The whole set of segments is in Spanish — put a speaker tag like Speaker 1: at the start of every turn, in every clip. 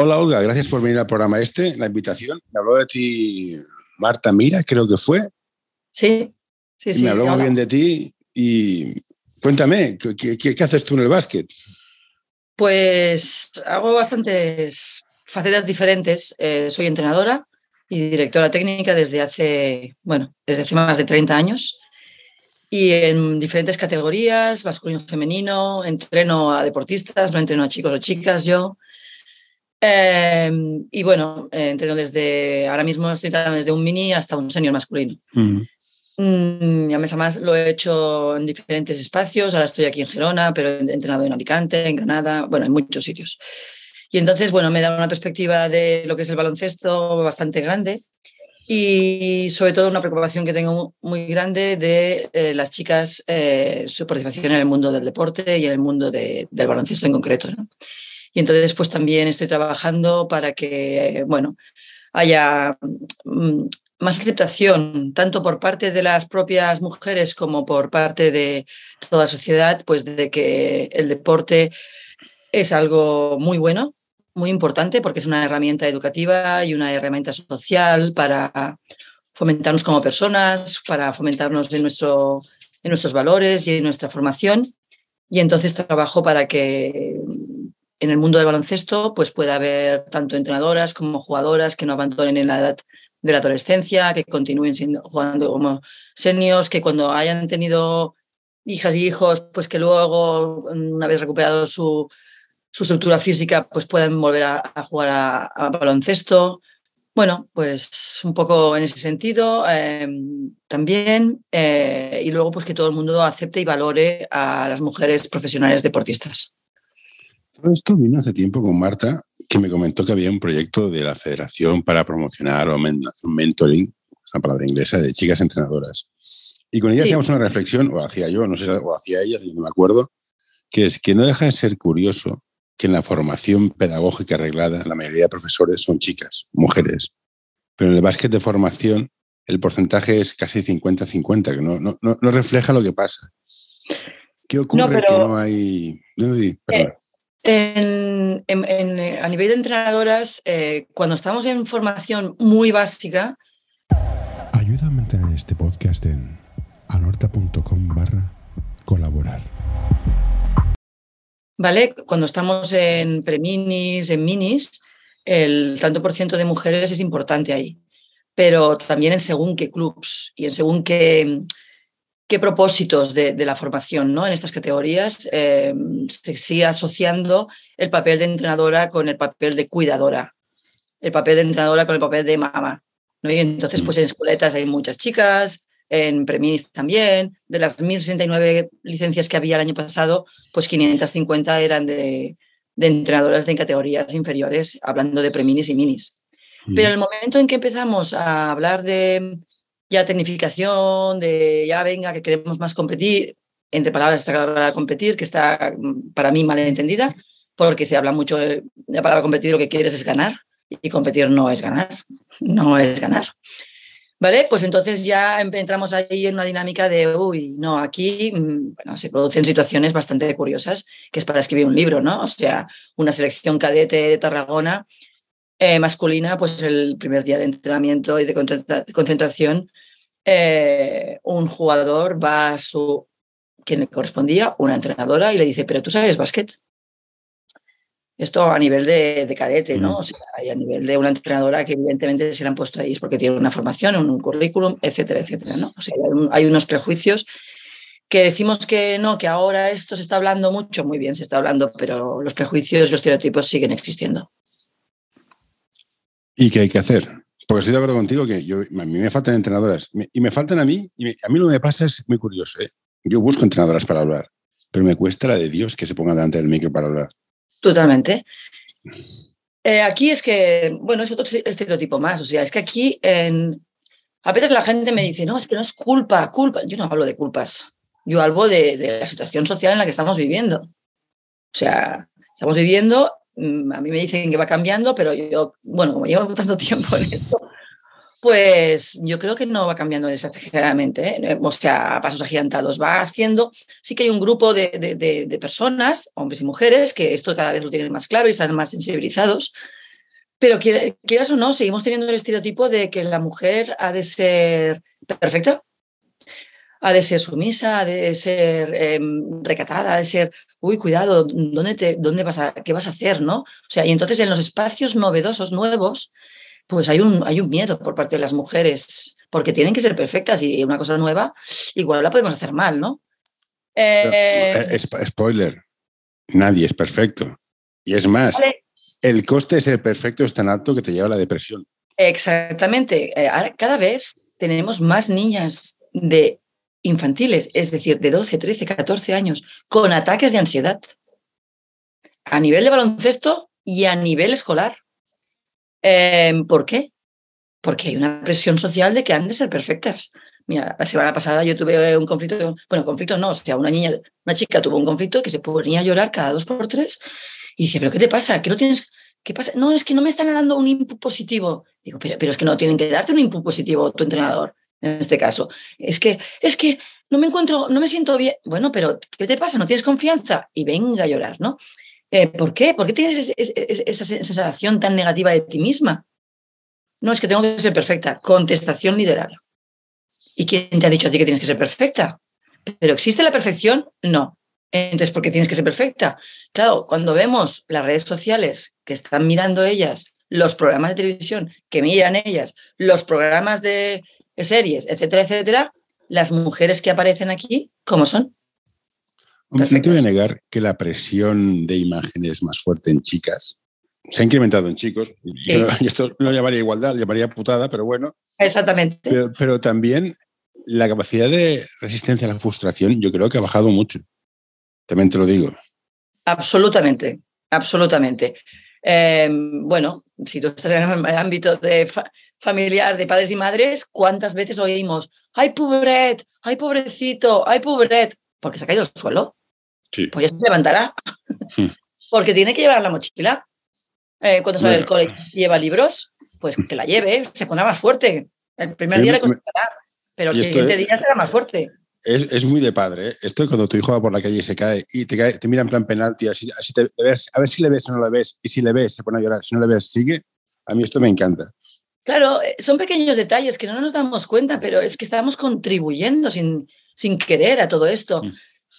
Speaker 1: Hola Olga, gracias por venir al programa este, la invitación. Me habló de ti Marta Mira, creo que fue.
Speaker 2: Sí, sí, sí.
Speaker 1: me habló muy bien de ti y cuéntame, ¿qué, haces tú en el básquet?
Speaker 2: Pues hago bastantes facetas diferentes. Eh, soy entrenadora y directora técnica desde hace, bueno, desde hace más de 30 años y en diferentes categorías, masculino, femenino, entreno a deportistas, no entreno a chicos o chicas yo. Em, y bueno, eh, entreno desde, ahora mismo estoy entrenando desde un mini hasta un senior masculino. Mm, y a mes a más lo he hecho en diferentes espacios, ahora estoy aquí en Gerona, pero he entrenado en Alicante, en Granada, bueno, en muchos sitios. Y entonces, bueno, me da una perspectiva de lo que es el baloncesto bastante grande y sobre todo una preocupación que tengo muy grande de eh, las chicas, eh, su participación en el mundo del deporte y en el mundo del baloncesto en concreto. ¿no? Y entonces, pues también estoy trabajando para que, bueno, haya mm, más aceptación, tanto por parte de las propias mujeres como por parte de toda la sociedad, pues de que el deporte es algo muy bueno, muy importante, porque es una herramienta educativa y una herramienta social para fomentarnos como personas, para fomentarnos en, nuestro, en nuestros valores y en nuestra formación. Y entonces trabajo para que en el mundo del baloncesto pues pueda haber tanto entrenadoras como jugadoras que no abandonen en la edad de la adolescencia, que continúen siendo, jugando como seniors, que cuando hayan tenido hijas y hijos, pues que luego, una vez recuperado su, su estructura física, pues puedan volver a, jugar a, baloncesto. Bueno, pues un poco en ese sentido em, también. Eh, y luego, pues que todo el mundo acepte y valore a las mujeres profesionales deportistas.
Speaker 1: Todo esto vino hace tiempo con Marta, que me comentó que había un proyecto de la federación para promocionar o un mentoring, esa palabra inglesa, de chicas entrenadoras. Y con ella hacíamos una reflexión, o hacía yo, no sé, o hacía ella, no me acuerdo, que es que no deja de ser curioso que en la formación pedagógica arreglada la mayoría de profesores son chicas, mujeres. Pero en el básquet de formación el porcentaje es casi 50-50, que no, no, no, refleja lo que pasa. ¿Qué ocurre que no hay...
Speaker 2: Eh, en, eh, a nivel de entrenadoras, eh, cuando estamos en formación muy básica...
Speaker 3: Ayuda a mantener este podcast en anorta.com barra colaborar.
Speaker 2: ¿Vale? Cuando estamos en preminis, en minis, el tanto por ciento de mujeres es importante ahí. Pero también en según qué clubs y en según qué qué propósitos de, la formación ¿no? en estas categorías eh, se sigue asociando el papel de entrenadora con el papel de cuidadora, el papel de entrenadora con el papel de mamá. ¿no? Y entonces, pues en escueletas hay muchas chicas, en preminis también. De las 1.069 licencias que había el año pasado, pues 550 eran de, de entrenadoras de categorías inferiores, hablando de preminis y minis. Pero en el momento en que empezamos a hablar de ya tecnificación, de ya venga, que queremos más competir, entre palabras esta palabra competir, que está mm, para mí mal entendida, porque se habla mucho de la palabra competir, lo que quieres es ganar, y competir no es ganar, no es ganar. ¿Vale? Pues entonces ya entramos ahí en una dinámica de, uy, no, aquí mm, bueno, se producen situaciones bastante curiosas, que es para escribir un libro, ¿no? O sea, una selección cadete de Tarragona eh, masculina, pues el primer día de entrenamiento y de concentración, eh, un jugador va a su, quien le correspondía, una entrenadora, y le dice, pero tú sabes básquet. Esto a nivel de, cadete, ¿no? Mm. O sea, a nivel de una entrenadora que evidentemente se le han puesto ahí es porque tiene una formación, un currículum, etcétera, etcétera, ¿no? O sea, hay, unos prejuicios que decimos que no, que ahora esto se está hablando mucho, muy bien, se está hablando, pero los prejuicios, los estereotipos siguen existiendo.
Speaker 1: ¿Y qué hay que hacer? Porque estoy de acuerdo contigo que a mí me faltan entrenadoras y me faltan a mí, a mí lo que me pasa es muy curioso. ¿eh? Yo busco entrenadoras para hablar, pero me cuesta la de Dios que se ponga delante del micro para hablar.
Speaker 2: Totalmente. Eh, aquí es que, bueno, es otro estereotipo más. O sea, es que aquí a veces la gente me dice, no, es que no es culpa, culpa. Yo no hablo de culpas. Yo hablo de, la situación social en la que estamos viviendo. O sea, estamos viviendo, a mí me dicen que va cambiando, pero yo, bueno, como llevo tanto tiempo en esto, pues yo creo que no va cambiando exageradamente, ¿eh? o sea, a pasos agigantados. Va haciendo, sí que hay un grupo de, de, de, personas, hombres y mujeres, que esto cada vez lo tienen más claro y están más sensibilizados, pero quieras o no, seguimos teniendo el estereotipo de que la mujer ha de ser perfecta, ha de ser sumisa, ha de ser eh, recatada, ha de ser, uy, cuidado, ¿dónde, te, dónde vas a, qué vas a hacer? ¿no? O sea, y entonces en los espacios novedosos, nuevos, pues hay un, hay un miedo por parte de las mujeres, porque tienen que ser perfectas y una cosa nueva, igual la podemos hacer mal, ¿no?
Speaker 1: Eh, eh spoiler, nadie es perfecto. Y es más, el coste de ser perfecto es tan alto que te lleva a la depresión.
Speaker 2: Exactamente. Eh, ahora, cada vez tenemos más niñas de infantiles, es decir, de 12, 13, 14 años, con ataques de ansiedad a nivel de baloncesto y a nivel escolar. Em, ¿Por qué? Porque hay una presión social de que han de ser perfectas. Mira, la semana pasada yo tuve un conflicto, bueno, conflicto no, o sea, una niña, una chica tuvo un conflicto que se ponía a llorar cada dos por tres y dice, ¿pero qué te pasa? ¿Qué no tienes? ¿Qué pasa? No, es que no me están dando un input positivo. Digo, pero, pero es que no tienen que darte un input positivo tu entrenador, en este caso. Es que, es que no me encuentro, no me siento bien. Bueno, pero ¿qué te pasa? ¿No tienes confianza? Y venga a llorar, ¿no? Eh, ¿Por qué? ¿Por qué tienes esa sensación tan negativa de ti misma? No, es que tengo que ser perfecta. Contestación literal. ¿Y quién te ha dicho a ti que tienes que ser perfecta? ¿Pero existe la perfección? No. Entonces, ¿por qué tienes que ser perfecta? Claro, cuando vemos las redes sociales que están mirando ellas, los programas de televisión que miran ellas, los programas de series, etcétera, etcétera, las mujeres que aparecen aquí, ¿cómo son?
Speaker 1: No te voy a negar que la presión de imagen es más fuerte en chicas. Se ha incrementado en chicos. Y esto no llamaría igualdad, llamaría putada, pero bueno.
Speaker 2: Exactamente.
Speaker 1: Pero, pero, también la capacidad de resistencia a la frustración yo creo que ha bajado mucho. También te lo digo.
Speaker 2: Absolutamente, absolutamente. Eh, bueno, si tú estás en el ámbito de familiar de padres y madres, ¿cuántas veces oímos, ay, pobret, ay, pobrecito, ay, pobret, porque se ha caído al suelo?
Speaker 1: Sí.
Speaker 2: Pues ya se levantará. Porque tiene que llevar la mochila. Eh, cuando sale del colegio y lleva libros, pues que la lleve, se pondrá más fuerte. El primer día le costará, pero el siguiente día será más fuerte.
Speaker 1: Es, es, muy de padre. ¿eh? Esto es cuando tu hijo va por la calle y se cae y te, cae, te mira en plan penalti, así, así te, ves, a ver si le ves o no le ves. Y si le ves, se pone a llorar. Si no le ves, sigue. A mí esto me encanta.
Speaker 2: Claro, eh, son pequeños detalles que no nos damos cuenta, pero es que estamos contribuyendo sin, sin querer a todo esto. Mm.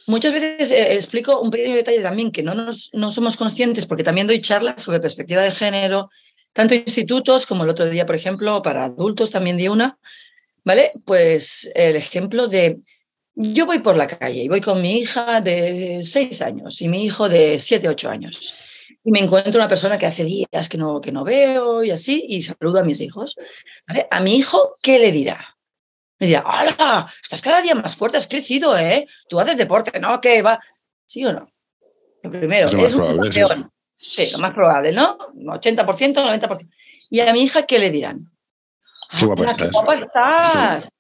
Speaker 2: Muchas veces eh, explico un pequeño detalle también que no, nos, no somos conscientes, porque también doy charlas sobre perspectiva de género, tanto institutos como el otro día, por ejemplo, para adultos también di una, ¿vale? Pues el ejemplo de yo voy por la calle y voy con mi hija de seis años y mi hijo de siete, ocho años. Y me encuentro una persona que hace días que no, que no veo y así, y saludo a mis hijos. A mi hijo, ¿qué le dirá? Me dirá, ¡hola! Estás cada día más fuerte, has crecido, ¿eh? Tú haces deporte, ¿no? ¿Qué va? ¿Sí o no? Lo primero, es, es un campeón. Sí, lo más probable, ¿no? 80%, 90%. ¿Y a mi hija qué le dirán?
Speaker 1: Qué guapa
Speaker 2: estás. Qué guapa estás.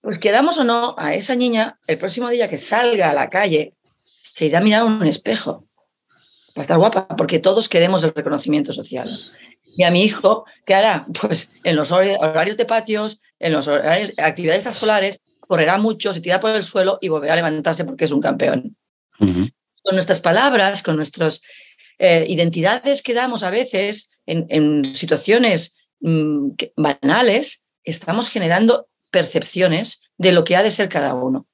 Speaker 2: Pues queramos o no, a esa niña, el próximo día que salga a la calle, se irá a mirar un espejo. Va a estar guapa, porque todos queremos el reconocimiento social. Y a mi hijo, ¿qué hará? Pues en los horarios de patios, en las actividades escolares, correrá mucho, se tira por el suelo y volverá a levantarse porque es un campeón. Con nuestras palabras, con nuestras eh, identidades que damos a veces en, situaciones mm, banales, estamos generando percepciones de lo que ha de ser cada uno.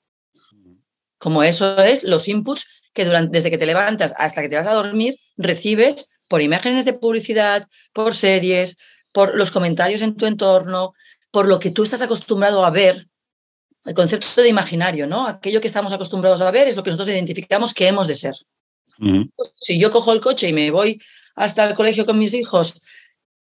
Speaker 2: Como eso es los inputs que durante, desde que te levantas hasta que te vas a dormir recibes por imágenes de publicidad, por series, por los comentarios en tu entorno, por lo que tú estás acostumbrado a ver. El concepto de imaginario, ¿no? Aquello que estamos acostumbrados a ver es lo que nosotros identificamos que hemos de ser. Si yo cojo el coche y me voy hasta el colegio con mis hijos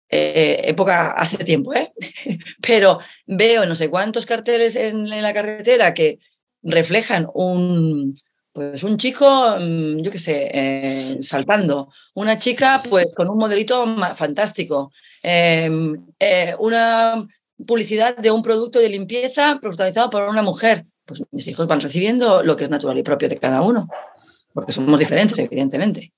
Speaker 2: eh, época hace tiempo, ¿eh? pero veo no sé cuántos carteles en, la carretera que reflejan un, pues un chico, mm, yo qué sé, eh, saltando, una chica pues con un modelito fantástico, em, eh, una publicidad de un producto de limpieza protagonizado por una mujer. Pues mis hijos van recibiendo lo que es natural y propio de cada uno, porque somos diferentes, evidentemente.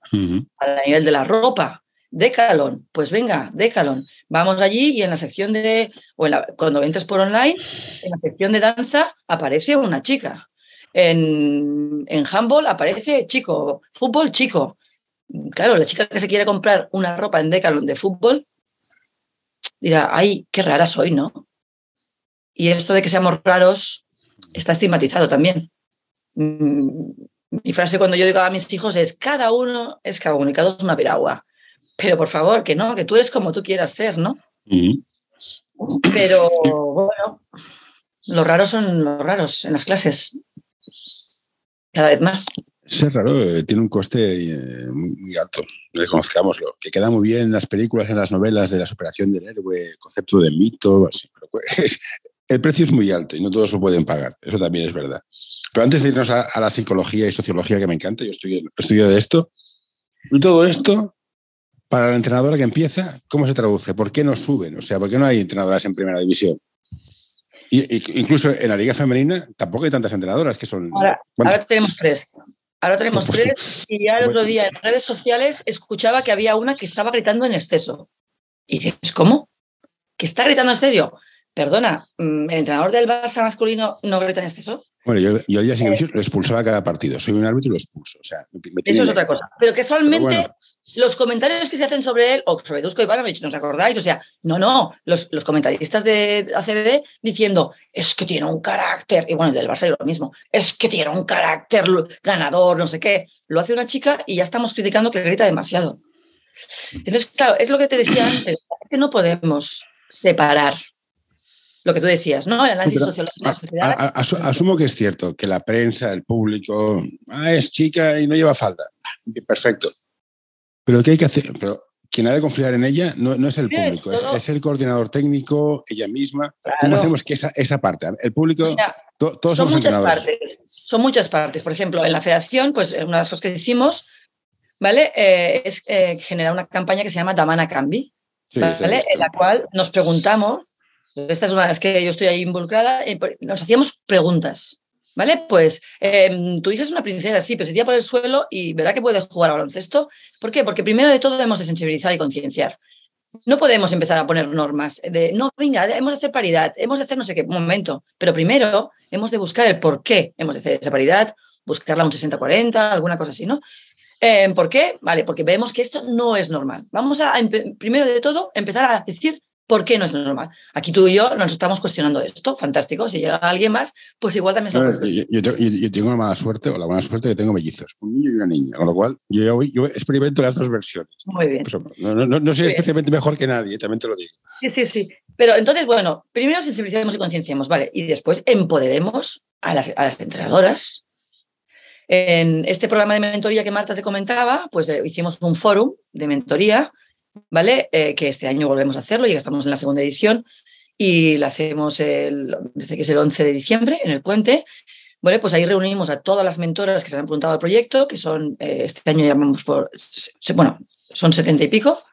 Speaker 2: A nivel de la ropa, Decalon, pues venga, Decalon. Vamos allí y en la sección de, o cuando entres por online, en la sección de danza aparece una chica. En, en handball aparece chico, fútbol chico. Claro, la chica que se quiere comprar una ropa en Decalon de fútbol dirá, ay, qué rara soy, ¿no? Y esto de que seamos raros está estigmatizado también. Mm, mi frase cuando yo digo a mis hijos es, cada uno es cada uno y cada uno es una piragua. Pero por favor, que no, que tú eres como tú quieras ser, ¿no? Pero bueno, los raros son los raros en las clases. Cada vez más.
Speaker 1: Ser raro eh, tiene un coste eh, muy, alto, reconozcámoslo, que queda muy bien en las películas, en las novelas de la superación del héroe, el concepto de mito, el precio es muy alto y no todos lo pueden pagar, eso también es verdad. Pero antes de irnos a, la psicología y sociología que me encanta, yo estudio, estudio de esto, y todo esto, para la entrenadora que empieza, ¿cómo se traduce? ¿Por qué no suben? O sea, ¿por qué no hay entrenadoras en primera división? Y, incluso en la liga femenina tampoco hay tantas entrenadoras que son...
Speaker 2: Ahora, ahora tenemos tres. Ahora tenemos tres y ya el otro día en redes sociales escuchaba que había una que estaba gritando en exceso. Y dices, ¿cómo? ¿Que está gritando en exceso? Perdona, mm, ¿el entrenador del Barça masculino no grita en exceso?
Speaker 1: Bueno, yo, yo al día siguiente lo expulsaba cada partido. Soy un árbitro y lo expulso. O sea,
Speaker 2: Eso es otra cosa. Pero casualmente los comentarios que se hacen sobre él, o sobre Dusko Ivanovic, ¿no os acordáis? O sea, no, no, los, los comentaristas de ACB diciendo, es que tiene un carácter, y bueno, del Barça lo mismo, es que tiene un carácter ganador, no sé qué. Lo hace una chica y ya estamos criticando que grita demasiado. Entonces, claro, es lo que te decía antes, que no podemos separar lo que tú decías, ¿no? El análisis sociológico.
Speaker 1: asumo que es cierto, que la prensa, el público, ah, es chica y no lleva falda. Perfecto. Pero ¿qué hay que hacer? Pero quien ha de confiar en ella no, no es el público, es, el coordinador técnico, ella misma. ¿Cómo hacemos que esa, esa parte? El público, todos
Speaker 2: son
Speaker 1: somos
Speaker 2: muchas partes. Son muchas partes. Por ejemplo, en la federación, pues una de las cosas que hicimos, ¿vale? Eh, es eh, generar una campaña que se llama Damana Cambi, ¿vale? En la cual nos preguntamos, esta es una de las que yo estoy ahí involucrada, eh, nos hacíamos preguntas. ¿Vale? Pues em, tu hija es una princesa, sí, pero se tira por el suelo y verá que puede jugar al baloncesto. ¿Por qué? Porque primero de todo debemos de sensibilizar y concienciar. No podemos empezar a poner normas de, no, venga, hemos de hacer paridad, hemos de hacer no sé qué, momento. Pero primero hemos de buscar el por qué hemos de hacer esa paridad, buscarla un 60-40, alguna cosa así, ¿no? Em, ¿Por qué? Vale, porque vemos que esto no es normal. Vamos a, primero de todo, empezar a decir ¿Por qué no es normal? Aquí tú y yo nos estamos cuestionando esto, fantástico. Si llega alguien más, pues igual también se
Speaker 1: lo yo, yo, tengo la mala suerte, o la buena suerte que tengo mellizos, un niño y una niña, con lo cual yo, yo experimento las dos versiones.
Speaker 2: Muy bien.
Speaker 1: no, soy especialmente mejor que nadie, también te lo digo.
Speaker 2: Sí, sí, sí. Pero entonces, bueno, primero sensibilicemos y concienciemos, ¿vale? Y después empoderemos a las, a las entrenadoras. En este programa de mentoría que Marta te comentaba, pues eh, hicimos un fórum de mentoría ¿vale? Eh, que este año volvemos a hacerlo, ya estamos en la segunda edición y la hacemos el, que es el 11 de diciembre en el puente. Bueno, pues ahí reunimos a todas las mentoras que se han apuntado al proyecto, que son, eh, este año llamamos por, bueno, son setenta y pico,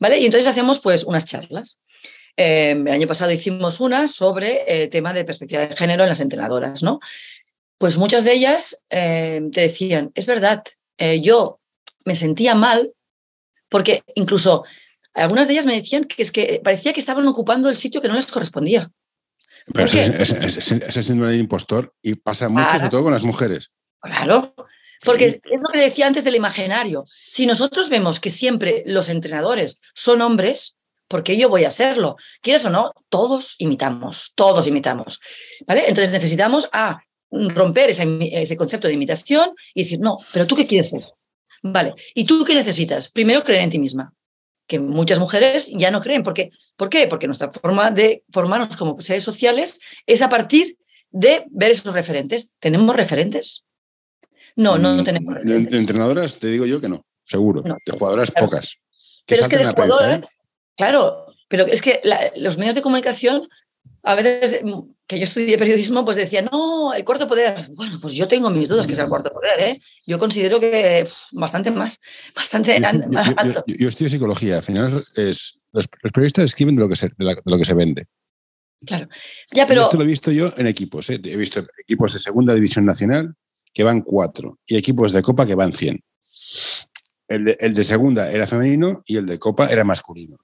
Speaker 2: ¿vale? Y entonces hacemos pues unas charlas. Em, el año pasado hicimos una sobre el tema de perspectiva de género en las entrenadoras, ¿no? Pues muchas de ellas em, te decían, es verdad, eh, yo me sentía mal porque incluso algunas de ellas me decían que es que parecía que estaban ocupando el sitio que no les correspondía.
Speaker 1: Pero ese, es síndrome impostor y pasa mucho, sobre todo con las mujeres.
Speaker 2: Claro, porque es lo que decía antes del imaginario. Si nosotros vemos que siempre los entrenadores son hombres, ¿por qué yo voy a serlo? ¿Quieres o no? Todos imitamos, todos imitamos. ¿Vale? Entonces necesitamos a romper ese concepto de imitación y decir, no, pero tú qué quieres ser? Vale, ¿y tú qué necesitas? Primero creer en ti misma, que muchas mujeres ya no creen. ¿Por qué? ¿Por qué? Porque nuestra forma de formarnos como seres sociales es a partir de ver esos referentes. ¿Tenemos referentes? No, no, no mm, tenemos.
Speaker 1: De entrenadoras te digo yo que no, seguro. De jugadoras pocas.
Speaker 2: pero es que de jugadoras, claro, pero es que los medios de comunicación a veces mm, que yo estudié periodismo, pues decía, no, el cuarto poder. Bueno, pues yo tengo mis dudas que es el cuarto poder, ¿eh? Yo considero que bastante más, bastante
Speaker 1: yo, yo, estudio psicología, al final es, los, periodistas escriben de lo, que se, de, lo que se vende.
Speaker 2: Claro, ya, pero...
Speaker 1: esto lo he visto yo en equipos, ¿eh? he visto equipos de segunda división nacional que van cuatro y equipos de copa que van cien. El de, el de segunda era femenino y el de copa era masculino.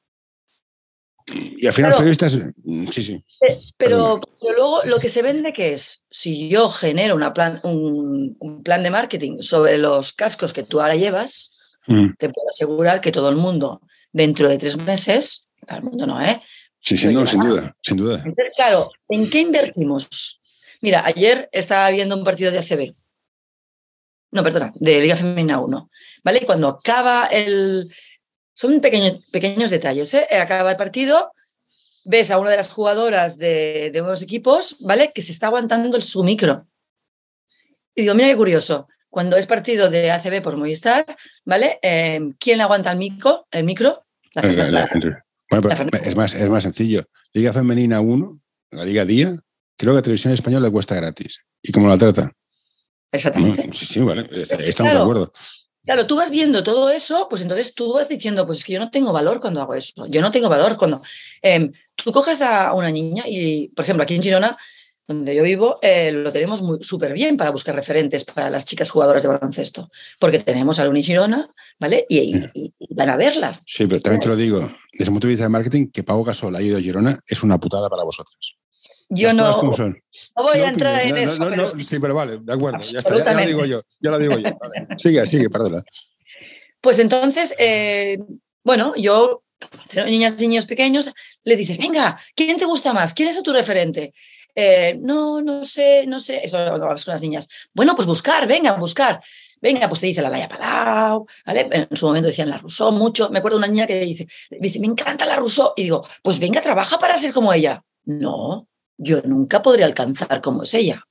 Speaker 1: Y al final, periodistas, mm, sí, sí.
Speaker 2: Eh, pero, luego lo que se vende que es, si yo genero una plan, un, plan de marketing sobre los cascos que tú ahora llevas, mm. te puedo asegurar que todo el mundo, dentro de tres meses, todo el mundo no, ¿eh?
Speaker 1: Sí, sin duda, sin duda, sin duda.
Speaker 2: Entonces, claro, ¿en qué invertimos? Mira, ayer estaba viendo un partido de ACB. No, perdona, de Liga Femenina 1. ¿Vale? Y cuando acaba el, son pequeños, pequeños detalles. ¿eh? Acaba el partido, ves a una de las jugadoras de, de unos equipos, ¿vale? Que se está aguantando el, su micro. Y digo, mira qué curioso. Cuando es partido de ACB por Movistar, ¿vale? Em, ¿Quién aguanta el micro? El micro?
Speaker 1: La, bueno, es, más, es más sencillo. Liga Femenina 1, la Liga Día, creo que a Televisión Española le cuesta gratis. ¿Y cómo la trata?
Speaker 2: Exactamente.
Speaker 1: sí, sí, vale. Estamos de acuerdo.
Speaker 2: Claro, tú vas viendo todo eso, pues entonces tú vas diciendo, pues es que yo no tengo valor cuando hago eso, yo no tengo valor cuando... Em, tú coges a una niña y, por ejemplo, aquí en Girona, donde yo vivo, eh, lo tenemos súper bien para buscar referentes para las chicas jugadoras de baloncesto, porque tenemos a la Girona, ¿vale? Y, van a verlas.
Speaker 1: Sí, pero también te lo digo, desde el punto de vista de marketing, que Pau Gasol ha ido a Girona es una putada para vosotros.
Speaker 2: Yo no, voy a entrar en eso.
Speaker 1: sí, pero vale, de acuerdo, ya está, ya, lo digo yo, ya lo digo yo. Sigue, sigue, perdona.
Speaker 2: Pues entonces, eh, bueno, yo, niñas y niños pequeños, les dices, venga, ¿quién te gusta más? ¿Quién es tu referente? Eh, no, no sé, no sé. Eso lo hablas con las niñas. Bueno, pues buscar, venga, buscar. Venga, pues te dice la Laia Palau, ¿vale? En su momento decían la Rousseau mucho. Me acuerdo de una niña que dice, dice, me encanta la Rousseau. Y digo, pues venga, trabaja para ser como ella. No, yo nunca podré alcanzar como es ella.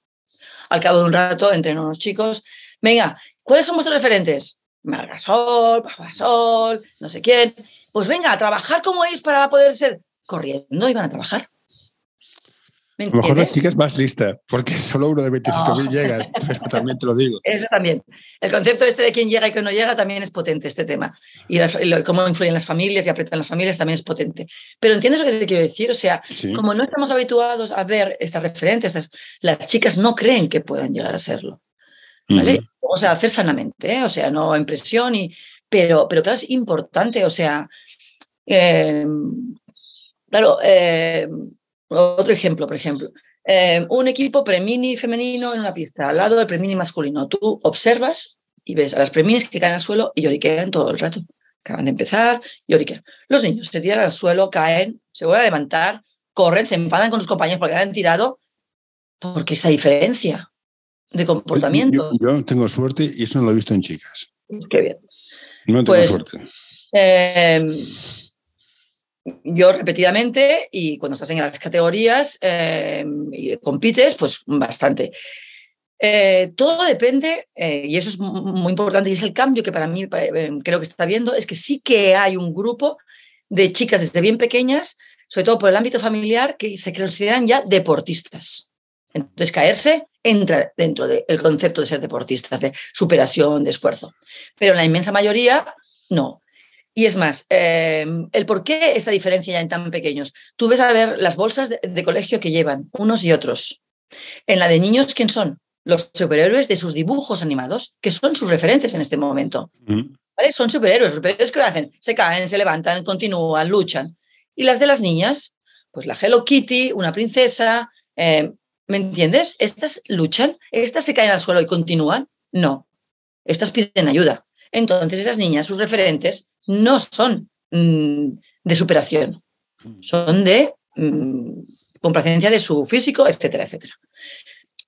Speaker 2: Al cabo de un rato, entre unos chicos, venga, ¿cuáles son vuestros referentes? Margasol, Sol, no sé quién. Pues venga, a trabajar como es para poder ser corriendo y van a trabajar.
Speaker 1: A lo mejor las chicas más lista, porque solo uno de 25.000 llega, pero también te lo digo.
Speaker 2: Eso también. El concepto este de quién llega y quién no llega también es potente, este tema. Y, cómo influyen las familias y apretan las familias también es potente. Pero ¿entiendes lo que te quiero decir? O sea, como no estamos habituados a ver estas referentes, las chicas no creen que puedan llegar a serlo. ¿Vale? O sea, hacer sanamente, ¿eh? o sea, no en presión, y, pero, pero claro, es importante, o sea, em, claro, em, otro ejemplo, por ejemplo. Eh, un equipo premini femenino en una pista, al lado del premini masculino. Tú observas y ves a las preminis que caen al suelo y lloriquean todo el rato. Acaban de empezar, lloriquean. Los niños se tiran al suelo, caen, se vuelven a levantar, corren, se enfadan con sus compañeros porque han tirado, porque esa diferencia de comportamiento.
Speaker 1: Yo, tengo suerte y eso no lo he visto en chicas.
Speaker 2: Qué bien.
Speaker 1: No tengo pues, suerte.
Speaker 2: Eh, yo repetidamente y cuando estás en las categorías eh, y compites, pues bastante. Eh, todo depende, eh, y eso es muy importante, y es el cambio que para mí creo que está viendo, es que sí que hay un grupo de chicas desde bien pequeñas, sobre todo por el ámbito familiar, que se consideran ya deportistas. Entonces, caerse entra dentro del concepto de ser deportistas, de superación, de esfuerzo. Pero la inmensa mayoría, no. Y es más, em, el por qué esta diferencia ya en tan pequeños. Tú ves a ver las bolsas de, colegio que llevan unos y otros. En la de niños, ¿quién son? Los superhéroes de sus dibujos animados, que son sus referentes en este momento. ¿Vale? Son superhéroes. Los superhéroes que hacen? Se caen, se levantan, continúan, luchan. Y las de las niñas, pues la Hello Kitty, una princesa, em, ¿me entiendes? Estas luchan, estas se caen al suelo y continúan. No, estas piden ayuda. Entonces esas niñas, sus referentes, no son mm, de superación, mm. son de mm, complacencia de su físico, etcétera, etcétera.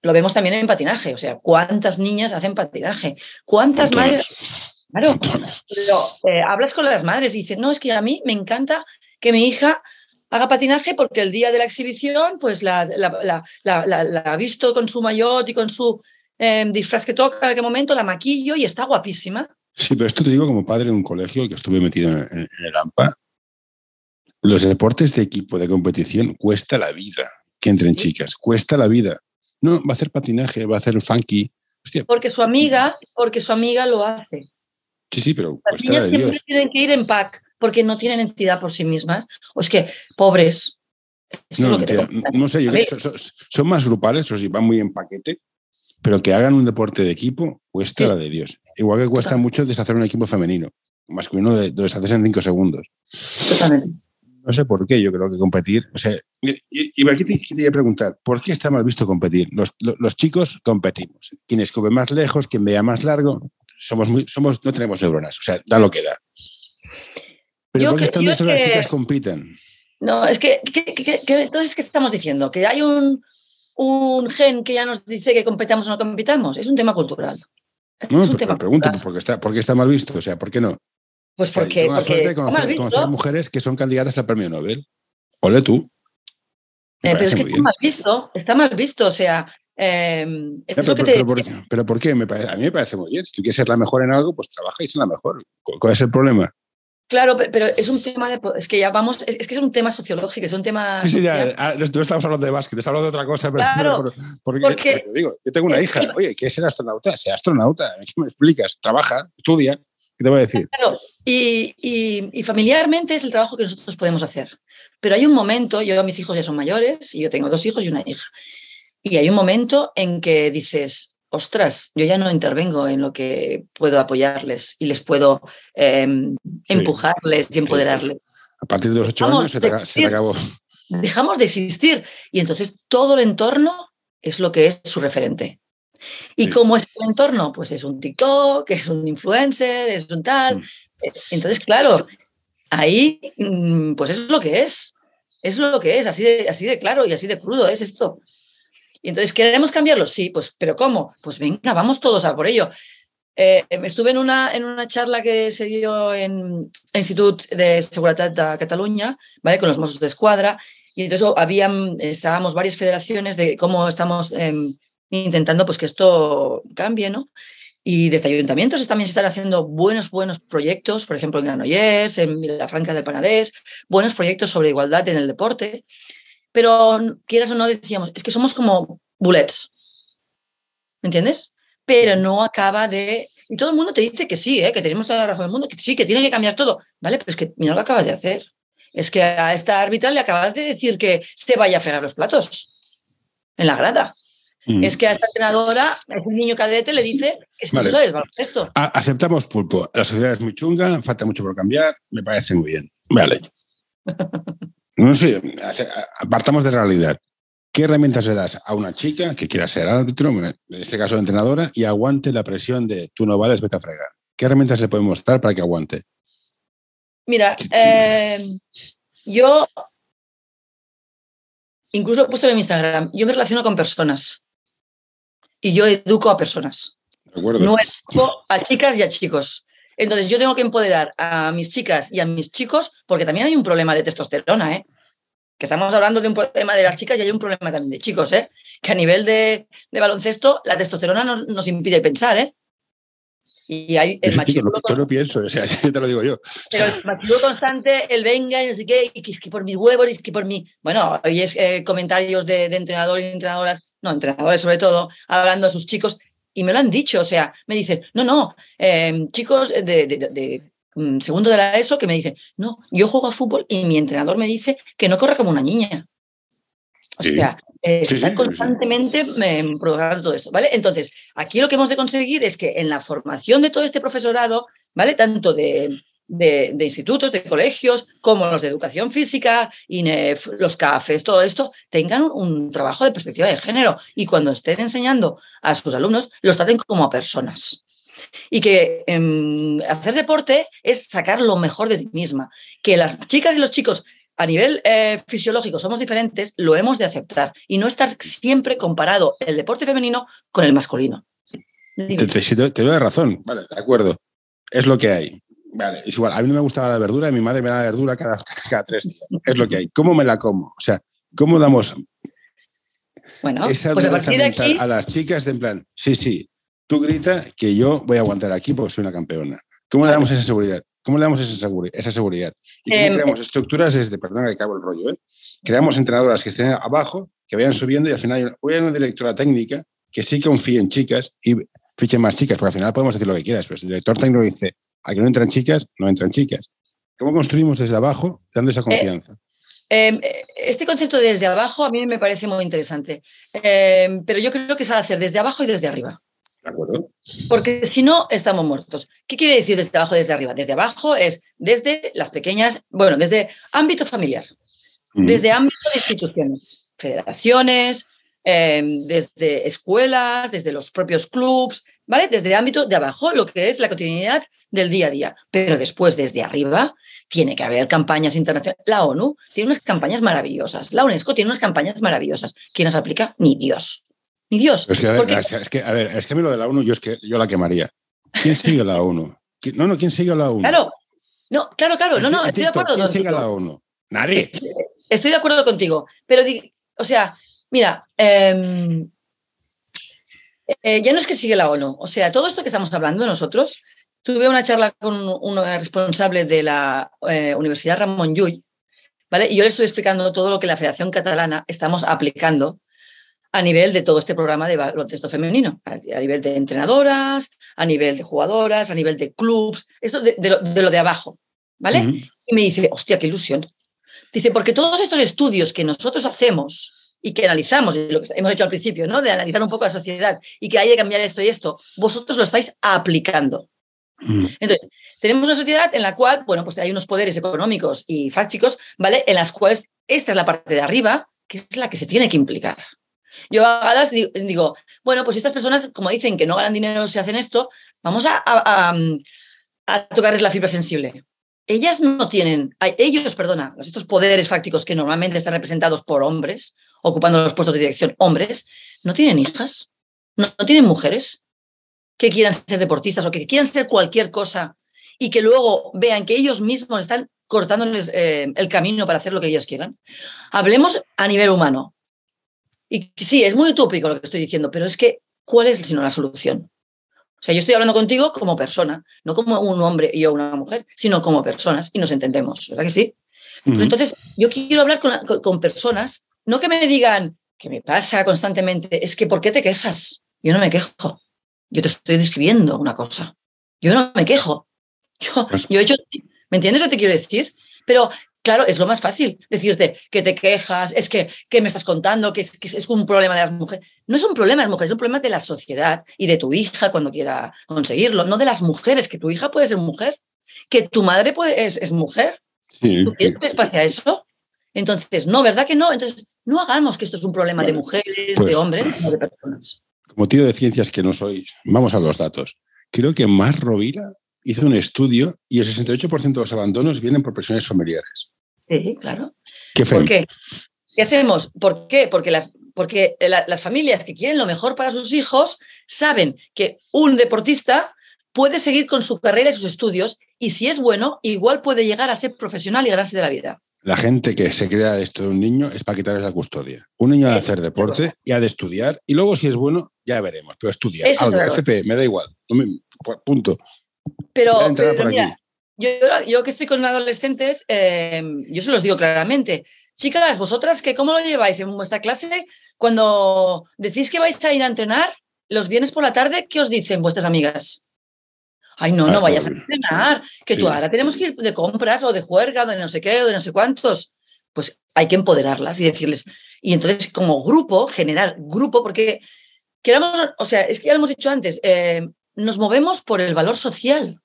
Speaker 2: Lo vemos también en patinaje, o sea, ¿cuántas niñas hacen patinaje? ¿Cuántas madres? Claro, pero eh, hablas con las madres y dicen, no, es que a mí me encanta que mi hija haga patinaje porque el día de la exhibición, pues la, la, ha visto con su maillot y con su em, disfraz que toca en aquel momento, la maquillo y está guapísima.
Speaker 1: Sí, pero esto te digo como padre de un colegio que estuve metido en, el AMPA. Los deportes de equipo de competición cuesta la vida que entren chicas, cuesta la vida. No, va a hacer patinaje, va a hacer funky.
Speaker 2: Porque su amiga, porque su amiga lo hace.
Speaker 1: Sí, sí, pero
Speaker 2: Las niñas siempre tienen que ir en pack porque no tienen entidad por sí mismas. O es que, pobres.
Speaker 1: No, no, sé, yo son, más grupales, o si van muy en paquete, pero que hagan un deporte de equipo cuesta la de Dios. Igual que cuesta mucho deshacer un equipo femenino, masculino de, de deshacerse en cinco segundos.
Speaker 2: Totalmente.
Speaker 1: No sé por qué, yo creo que competir. O sea, y, aquí te quería preguntar, ¿por qué está mal visto competir? Los, los, chicos competimos. Quien escobe más lejos, quien vea más largo, somos muy, somos, no tenemos neuronas, o sea, da lo que da. Pero ¿por qué están visto que las chicas compiten?
Speaker 2: No, es que, entonces, ¿qué estamos diciendo? ¿Que hay un, un gen que ya nos dice que competamos o no compitamos? Es un tema cultural.
Speaker 1: No, es un tema pregunto, ¿por qué, está, ¿por qué está mal visto? O sea, ¿por qué no?
Speaker 2: Pues porque.
Speaker 1: Tengo la suerte de conocer, mujeres que son candidatas al premio Nobel. Ole tú.
Speaker 2: Eh, pero es que está mal visto, está mal visto, o sea.
Speaker 1: pero, por, qué? a mí me parece muy bien. Si tú quieres ser la mejor en algo, pues trabaja y la mejor. ¿Cuál es el problema?
Speaker 2: Claro, pero es un tema de. Es que ya vamos. Es, que es un tema sociológico, es un tema.
Speaker 1: Sí, sí, ya. Ah, no, estamos hablando de básquet, estamos hablando de otra cosa. Pero, claro, porque, te digo, yo tengo una hija. Oye, ¿quieres ser astronauta? Sea astronauta. ¿Qué me explicas? Trabaja, estudia. ¿Qué te voy a decir?
Speaker 2: Claro, y, familiarmente es el trabajo que nosotros podemos hacer. Pero hay un momento, yo mis hijos ya son mayores y yo tengo dos hijos y una hija. Y hay un momento en que dices, ostras, yo ya no intervengo en lo que puedo apoyarles y les puedo em, empujarles y empoderarles.
Speaker 1: A partir de los ocho años se se te acabó.
Speaker 2: Dejamos de existir y entonces todo el entorno es lo que es su referente. ¿Y cómo es el entorno? Pues es un TikTok, es un influencer, es un tal. Mm. Eh, entonces, claro, ahí mm, pues es lo que es. Es lo que es, así de, así de claro y así de crudo es esto. Y entonces, ¿queremos cambiarlo? Sí, pues, pero ¿cómo? Pues venga, vamos todos a por ello. Eh, estuve en una, en una charla que se dio en el Instituto de Seguridad de Cataluña, ¿vale? con los Mossos de Escuadra, y entonces habían, estábamos varias federaciones de cómo estamos em, intentando pues, que esto cambie, ¿no? Y desde ayuntamientos también se están haciendo buenos, buenos proyectos, por ejemplo, en Granollers, en la Franca del Panadés, buenos proyectos sobre igualdad en el deporte. Pero quieras o no, decíamos, es que somos como bullets, ¿me entiendes? Pero no acaba de... Y todo el mundo te dice que sí, ¿eh? que tenemos toda la razón del mundo, que sí, que tiene que cambiar todo. ¿Vale? Pero es que mira lo que acabas de hacer. Es que a esta árbitra le acabas de decir que se vaya a fregar los platos en la grada. Mm. Es que a esta entrenadora, a un niño cadete, le dice que si vale. baloncesto.
Speaker 1: Aceptamos pulpo. La sociedad es muy chunga, falta mucho por cambiar, me parece muy bien. Vale. no sé, apartamos de realidad. ¿Qué herramientas le das a una chica que quiera ser árbitro, en este caso entrenadora, y aguante la presión de tú no vales, vete a fregar? ¿Qué herramientas le podemos dar para que aguante?
Speaker 2: Mira, eh, yo incluso he puesto en mi Instagram, yo me relaciono con personas y yo educo a personas. No educo a chicas y a chicos. Entonces yo tengo que empoderar a mis chicas y a mis chicos porque también hay un problema de testosterona, ¿eh? Que estamos hablando de un problema de las chicas y hay un problema también de chicos, ¿eh? Que a nivel de, baloncesto la testosterona nos, nos, impide pensar, ¿eh? Y hay el
Speaker 1: machismo. Yo no pienso, o sea, te lo digo yo.
Speaker 2: Pero el machismo constante, el venga y no sé qué, y que por mis huevos, y que por mi. Bueno, oyes eh, comentarios de, de entrenadores y entrenadoras no, entrenadores sobre todo, hablando a sus chicos, y me lo han dicho, o sea, me dicen, no, no, em, chicos de, mm, segundo de la ESO que me dicen, no, yo juego a fútbol y mi entrenador me dice que no corra como una niña. O sea, eh, se están constantemente em, provocando todo esto, ¿vale? Entonces, aquí lo que hemos de conseguir es que en la formación de todo este profesorado, ¿vale? Tanto de, de, institutos, de colegios, como los de educación física, los CAFES, todo esto, tengan un, trabajo de perspectiva de género y cuando estén enseñando a sus alumnos, los traten como a personas. Y que em, hacer deporte es sacar lo mejor de ti misma. Que las chicas y los chicos a nivel eh, fisiológico somos diferentes, lo hemos de aceptar y no estar siempre comparado el deporte femenino con el masculino.
Speaker 1: Te, te, razón, vale, de acuerdo. Es lo que hay. Vale, es igual. A mí no me gustaba la verdura y mi madre me da verdura cada, cada tres días. Es lo que hay. ¿Cómo me la como? O sea, ¿cómo damos
Speaker 2: bueno, esa pues a, partir de aquí...
Speaker 1: a las chicas de en plan, sí, sí, tú grita que yo voy a aguantar aquí porque soy una campeona. ¿Cómo le damos esa seguridad? ¿Cómo le damos esa, esa seguridad? Y cómo em, creamos estructuras desde, perdón que acabo el rollo, ¿eh? creamos entrenadoras que estén abajo, que vayan subiendo y al final voy a una directora técnica que sí confíe en chicas y fiche más chicas, porque al final podemos decir lo que quieras, pero si el director técnico dice, aquí no entran chicas, no entran chicas. ¿Cómo construimos desde abajo dando esa eh, confianza?
Speaker 2: Em, este concepto de desde abajo a mí me parece muy interesante, em, pero yo creo que se va a hacer desde abajo y desde arriba.
Speaker 1: ¿De acuerdo?
Speaker 2: Porque si no, estamos muertos. ¿Qué quiere decir desde abajo y desde arriba? Desde abajo es desde las pequeñas, bueno, desde ámbito familiar, desde ámbito de instituciones, federaciones, em, desde escuelas, desde los propios clubs, ¿vale? Desde ámbito de abajo, lo que es la cotidianidad del día a día. Pero después, desde arriba, tiene que haber campañas internacionales. La ONU tiene unas campañas maravillosas. La UNESCO tiene unas campañas maravillosas. ¿Quién las aplica? Ni Dios. Ni Dios.
Speaker 1: Es que, a ver, es que, a ver, es que lo de la ONU yo, es que, yo la quemaría. ¿Quién sigue la ONU? No, no, ¿quién sigue la ONU?
Speaker 2: Claro, no, claro, claro. No, no, estoy de acuerdo.
Speaker 1: ¿Quién sigue la ONU? Nadie.
Speaker 2: Estoy, de acuerdo contigo. Pero, o sea, mira, em, eh, ya no es que sigue la ONU. O sea, todo esto que estamos hablando nosotros tuve una charla con un responsable de la eh, Universidad Ramón Llull, ¿vale? Y yo le estoy explicando todo lo que la Federación Catalana estamos aplicando a nivel de todo este programa de baloncesto femenino, a, nivel de entrenadoras, a nivel de jugadoras, a nivel de clubs, esto de, lo, de abajo, ¿vale? Y me dice, hostia, qué ilusión. Dice, porque todos estos estudios que nosotros hacemos y que analizamos, lo que hemos hecho al principio, ¿no? De analizar un poco la sociedad y que hay que cambiar esto y esto, vosotros lo estáis aplicando. Mm. Entonces, tenemos una sociedad en la cual, bueno, pues hay unos poderes económicos y fácticos, ¿vale? En las cuales esta es la parte de arriba, que es la que se tiene que implicar. Yo a Galas digo, bueno, pues estas personas, como dicen que no ganan dinero si hacen esto, vamos a, a, tocarles la fibra sensible. Ellas no tienen, ellos, perdona, estos poderes fácticos que normalmente están representados por hombres, ocupando los puestos de dirección, hombres, no tienen hijas, no tienen mujeres, que quieran ser deportistas o que quieran ser cualquier cosa y que luego vean que ellos mismos están cortándoles eh, el camino para hacer lo que ellos quieran. Hablemos a nivel humano. Y sí, es muy utópico lo que estoy diciendo, pero es que, ¿cuál es sino la solución? O sea, yo estoy hablando contigo como persona, no como un hombre y yo una mujer, sino como personas y nos entendemos, ¿verdad que sí? entonces, yo quiero hablar con, con personas, no que me digan, ¿qué me pasa constantemente? Es que, ¿por qué te quejas? Yo no me quejo. Yo te estoy describiendo una cosa. Yo no me quejo. Yo, pues yo he hecho. ¿Me entiendes lo que te quiero decir? Pero claro, es lo más fácil decirte que te quejas, es que, que me estás contando, que es, que es un problema de las mujeres. No es un problema de las mujeres, es un problema de la sociedad y de tu hija cuando quiera conseguirlo, no de las mujeres, que tu hija puede ser mujer, que tu madre puede, es, es mujer. ¿Tú quieres que pase a eso? Entonces, no, ¿verdad que no? Entonces, no hagamos que esto es un problema de mujeres, de pues hombres, no de personas
Speaker 1: como tío de ciencias que no soy, vamos a los datos. Creo que Mar Rovira hizo un estudio y el 68% de los abandonos vienen por presiones familiares.
Speaker 2: Sí, claro.
Speaker 1: ¿Qué,
Speaker 2: ¿Por qué? ¿Qué hacemos? ¿Por qué? Porque las, porque las familias que quieren lo mejor para sus hijos saben que un deportista puede seguir con su carrera y sus estudios y si es bueno, igual puede llegar a ser profesional y ganarse de la vida.
Speaker 1: La gente que se crea esto de un niño es para quitarle la custodia. Un niño ha de hacer deporte y ha de estudiar y luego si es bueno ya veremos, pero estudiar algo, FP, me da igual, punto.
Speaker 2: Pero, yo, que estoy con adolescentes, eh, yo se los digo claramente, chicas, vosotras, que ¿cómo lo lleváis en vuestra clase? Cuando decís que vais a ir a entrenar, los viernes por la tarde, ¿qué os dicen vuestras amigas? Ay, no, no ah, vayas a entrenar, que tú ahora tenemos que ir de compras o de juerga, de no sé qué, o de no sé cuántos. Pues hay que empoderarlas y decirles. Y entonces, como grupo, generar grupo, porque queramos, o sea, es que ya lo hemos dicho antes, eh, nos movemos por el valor social.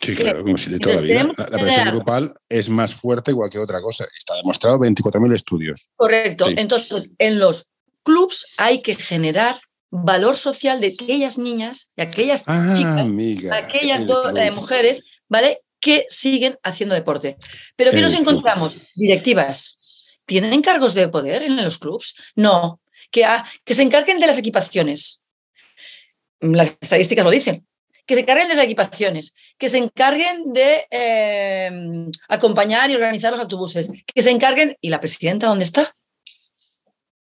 Speaker 1: Sí, claro, como si de toda la vida. La, presión grupal es más fuerte que cualquier otra cosa. Está demostrado 24.000 estudios.
Speaker 2: Correcto. Entonces, en los clubs hay que generar valor social de aquellas niñas, de aquellas
Speaker 1: ah,
Speaker 2: chicas, aquellas eh, mujeres, ¿vale? Que siguen haciendo deporte. Pero ¿qué nos encontramos? Directivas. ¿Tienen cargos de poder en los clubs? No. Que, que se encarguen de las equipaciones. Las estadísticas lo dicen. Que se encarguen de las equipaciones, que se encarguen de em, acompañar y organizar los autobuses, que se encarguen. ¿Y la presidenta dónde está?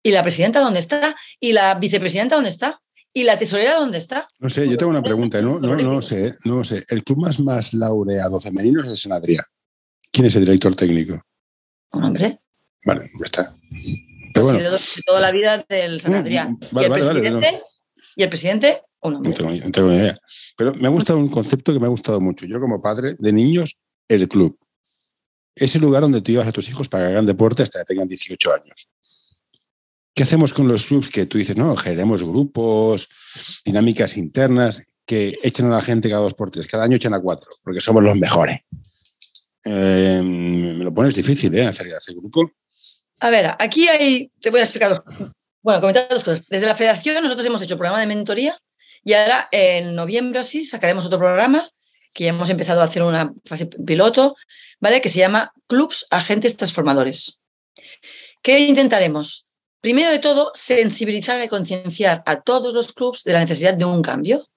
Speaker 2: ¿Y la presidenta dónde está? ¿Y la vicepresidenta dónde está? ¿Y la tesorera dónde está?
Speaker 1: No sé, yo tengo una pregunta, no, no, no sé, no sé. El club más, más laureado femenino es el Senadría. ¿Quién es el director técnico?
Speaker 2: Un hombre.
Speaker 1: Vale, ya está.
Speaker 2: Pero bueno. de toda la vida del Senadría. Mm, y, el presidente, y el presidente, un hombre.
Speaker 1: No tengo, no tengo, ni idea. Pero me ha gustado un concepto que me ha gustado mucho. Yo como padre de niños, el club. Es el lugar donde tú llevas a tus hijos para que hagan deporte hasta que tengan 18 años. ¿Qué hacemos con los clubs que tú dices, no, generemos grupos, dinámicas internas que echen a la gente cada dos por tres? Cada año echan a cuatro, porque somos los mejores. Eh, me lo pones difícil, ¿eh? Hacer, hacer grupo.
Speaker 2: A ver, aquí hay, te voy a explicar, bueno, comentar dos cosas. Desde la federación nosotros hemos hecho programa de mentoría y ahora en noviembre así sacaremos otro programa que ya hemos empezado a hacer una fase piloto, ¿vale? Que se llama Clubs Agentes Transformadores. ¿Qué intentaremos? Primero de todo, sensibilizar y concienciar a todos los clubs de la necesidad de un cambio.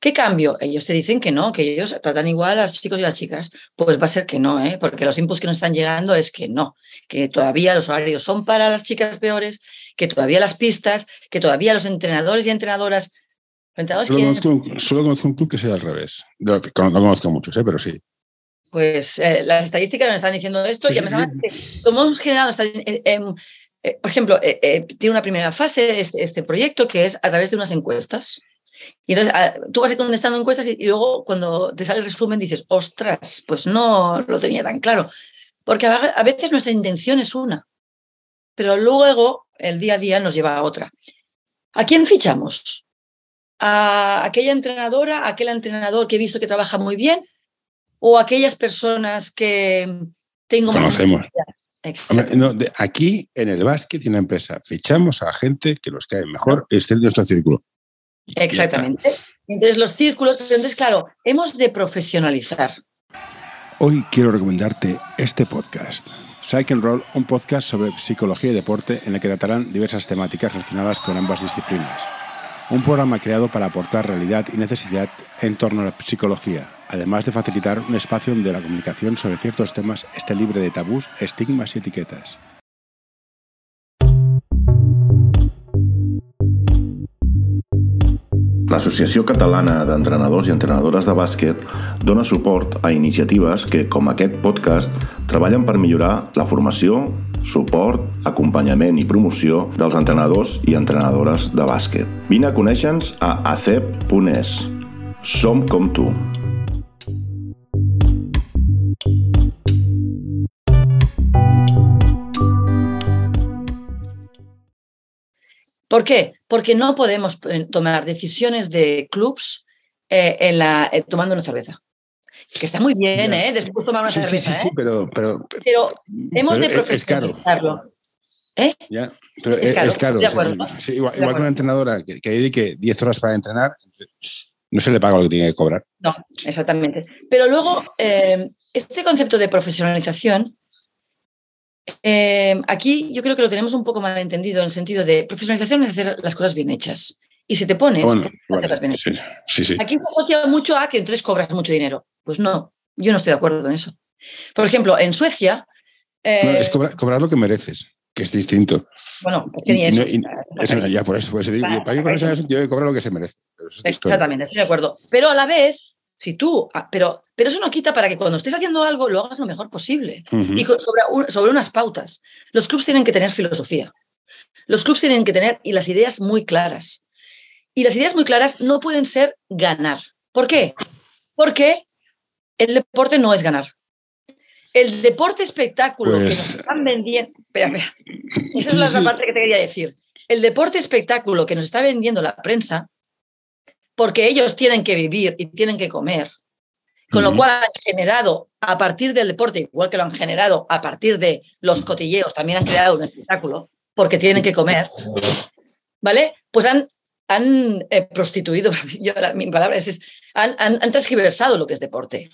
Speaker 2: ¿Qué cambio? Ellos te dicen que no, que ellos tratan igual a los chicos y las chicas. Pues va a ser que no, ¿eh? porque los inputs que nos están llegando es que no, que todavía los horarios son para las chicas peores, que todavía las pistas, que todavía los entrenadores y entrenadoras.
Speaker 1: solo, conozco, un club que sea al revés. No, conozco muchos, ¿eh? pero sí.
Speaker 2: Pues eh, las estadísticas nos están diciendo esto y además, como hemos generado eh, por ejemplo, eh, eh, tiene una primera fase este, este, proyecto que es a través de unas encuestas. Y entonces ah, tú vas contestando encuestas y, luego cuando te sale el resumen dices, ostras, pues no lo tenía tan claro. Porque a, veces nuestra intención es una, pero luego el día a día nos lleva a otra. ¿A quién fichamos? ¿A aquella entrenadora, a aquel entrenador que he visto que trabaja muy bien? ¿O a aquellas personas que tengo
Speaker 1: más no, aquí en el básquet y en la empresa fichamos a gente que nos cae mejor, es el nuestro círculo.
Speaker 2: Exactamente. Entonces los círculos, pero entonces claro, hemos de profesionalizar.
Speaker 3: Hoy quiero recomendarte este podcast. Psych and Roll, un podcast sobre psicología y deporte en el que tratarán diversas temáticas relacionadas con ambas disciplinas. Un programa creado para aportar realidad y necesidad en torno a la psicología, además de facilitar un espacio donde la comunicación sobre ciertos temas esté libre de tabús, estigmas y etiquetas.
Speaker 4: L'Associació Catalana d'Entrenadors i Entrenadores de Bàsquet dona suport a iniciatives que, com aquest podcast, treballen per millorar la formació, suport, acompanyament i promoció dels entrenadors i entrenadores de bàsquet. Vine a conèixer-nos a acep.es. Som com tu.
Speaker 2: ¿Por qué? Porque no podemos eh, tomar decisiones de clubs eh, en la, eh, tomando una cerveza. Que está muy bien, ¿eh? Después tomar una cerveza.
Speaker 1: Sí, sí, sí, pero, pero,
Speaker 2: pero, hemos de profesionalizarlo.
Speaker 1: ¿Eh? Ya, pero es, caro. igual, que una entrenadora que, que, dedique 10 horas para entrenar, no se le paga lo que tiene que cobrar.
Speaker 2: No, exactamente. Pero luego, este concepto de profesionalización eh, aquí yo creo que lo tenemos un poco mal entendido en el sentido de profesionalización es hacer las cosas bien hechas. Y si te pones, hacerlas bien hechas. Aquí se asocia mucho a que entonces cobras mucho dinero. Pues no, yo no estoy de acuerdo en eso. Por ejemplo, en Suecia.
Speaker 1: Eh, es cobrar, lo que mereces, que es distinto.
Speaker 2: Bueno, porque ni eso.
Speaker 1: ya por eso, por eso digo, para, para eso yo cobrar lo que se merece.
Speaker 2: Exactamente, estoy de acuerdo. Pero a la vez, si tú, ah, pero, pero eso no quita para que cuando estés haciendo algo lo hagas lo mejor posible y sobre, sobre, unas pautas. Los clubs tienen que tener filosofía. Los clubs tienen que tener y las ideas muy claras. Y las ideas muy claras no pueden ser ganar. ¿Por qué? Porque el deporte no es ganar. El deporte espectáculo que nos pues están vendiendo. Espera, espera. Esa es la otra parte que te quería decir. El deporte espectáculo que nos está vendiendo la prensa porque ellos tienen que vivir y tienen que comer. Con lo cual han generado a partir del deporte, igual que lo han generado a partir de los cotilleos, también han creado un espectáculo, porque tienen que comer, ¿vale? Pues han, han eh, prostituido, yo, mi palabra es, han, han, transgiversado lo que es deporte.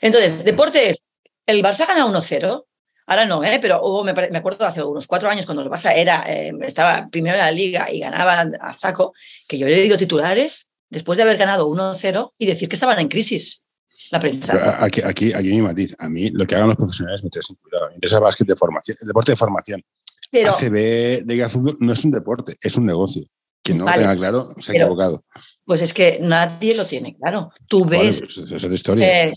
Speaker 2: Entonces, deporte es, el Barça gana 1-0, ahora no, ¿eh? pero hubo, me, me, acuerdo hace unos cuatro años cuando el Barça era, eh, estaba primero en la liga y ganaba a saco, que yo he leído titulares después de haber ganado 1-0 y decir que estaban en crisis la prensa.
Speaker 1: aquí, aquí, aquí mi matiz. A mí lo que hagan los profesionales me interesa cuidado. Me interesa básquet de formación, el deporte de formación. Pero, ACB, Liga de Fútbol, no es un deporte, es un negocio. Quien no
Speaker 2: Vale,
Speaker 1: lo tenga claro se ha
Speaker 2: pero-
Speaker 1: equivocado.
Speaker 2: Pues es que nadie lo tiene claro. Tú ves,
Speaker 1: pues eso es otra historia.
Speaker 2: eh,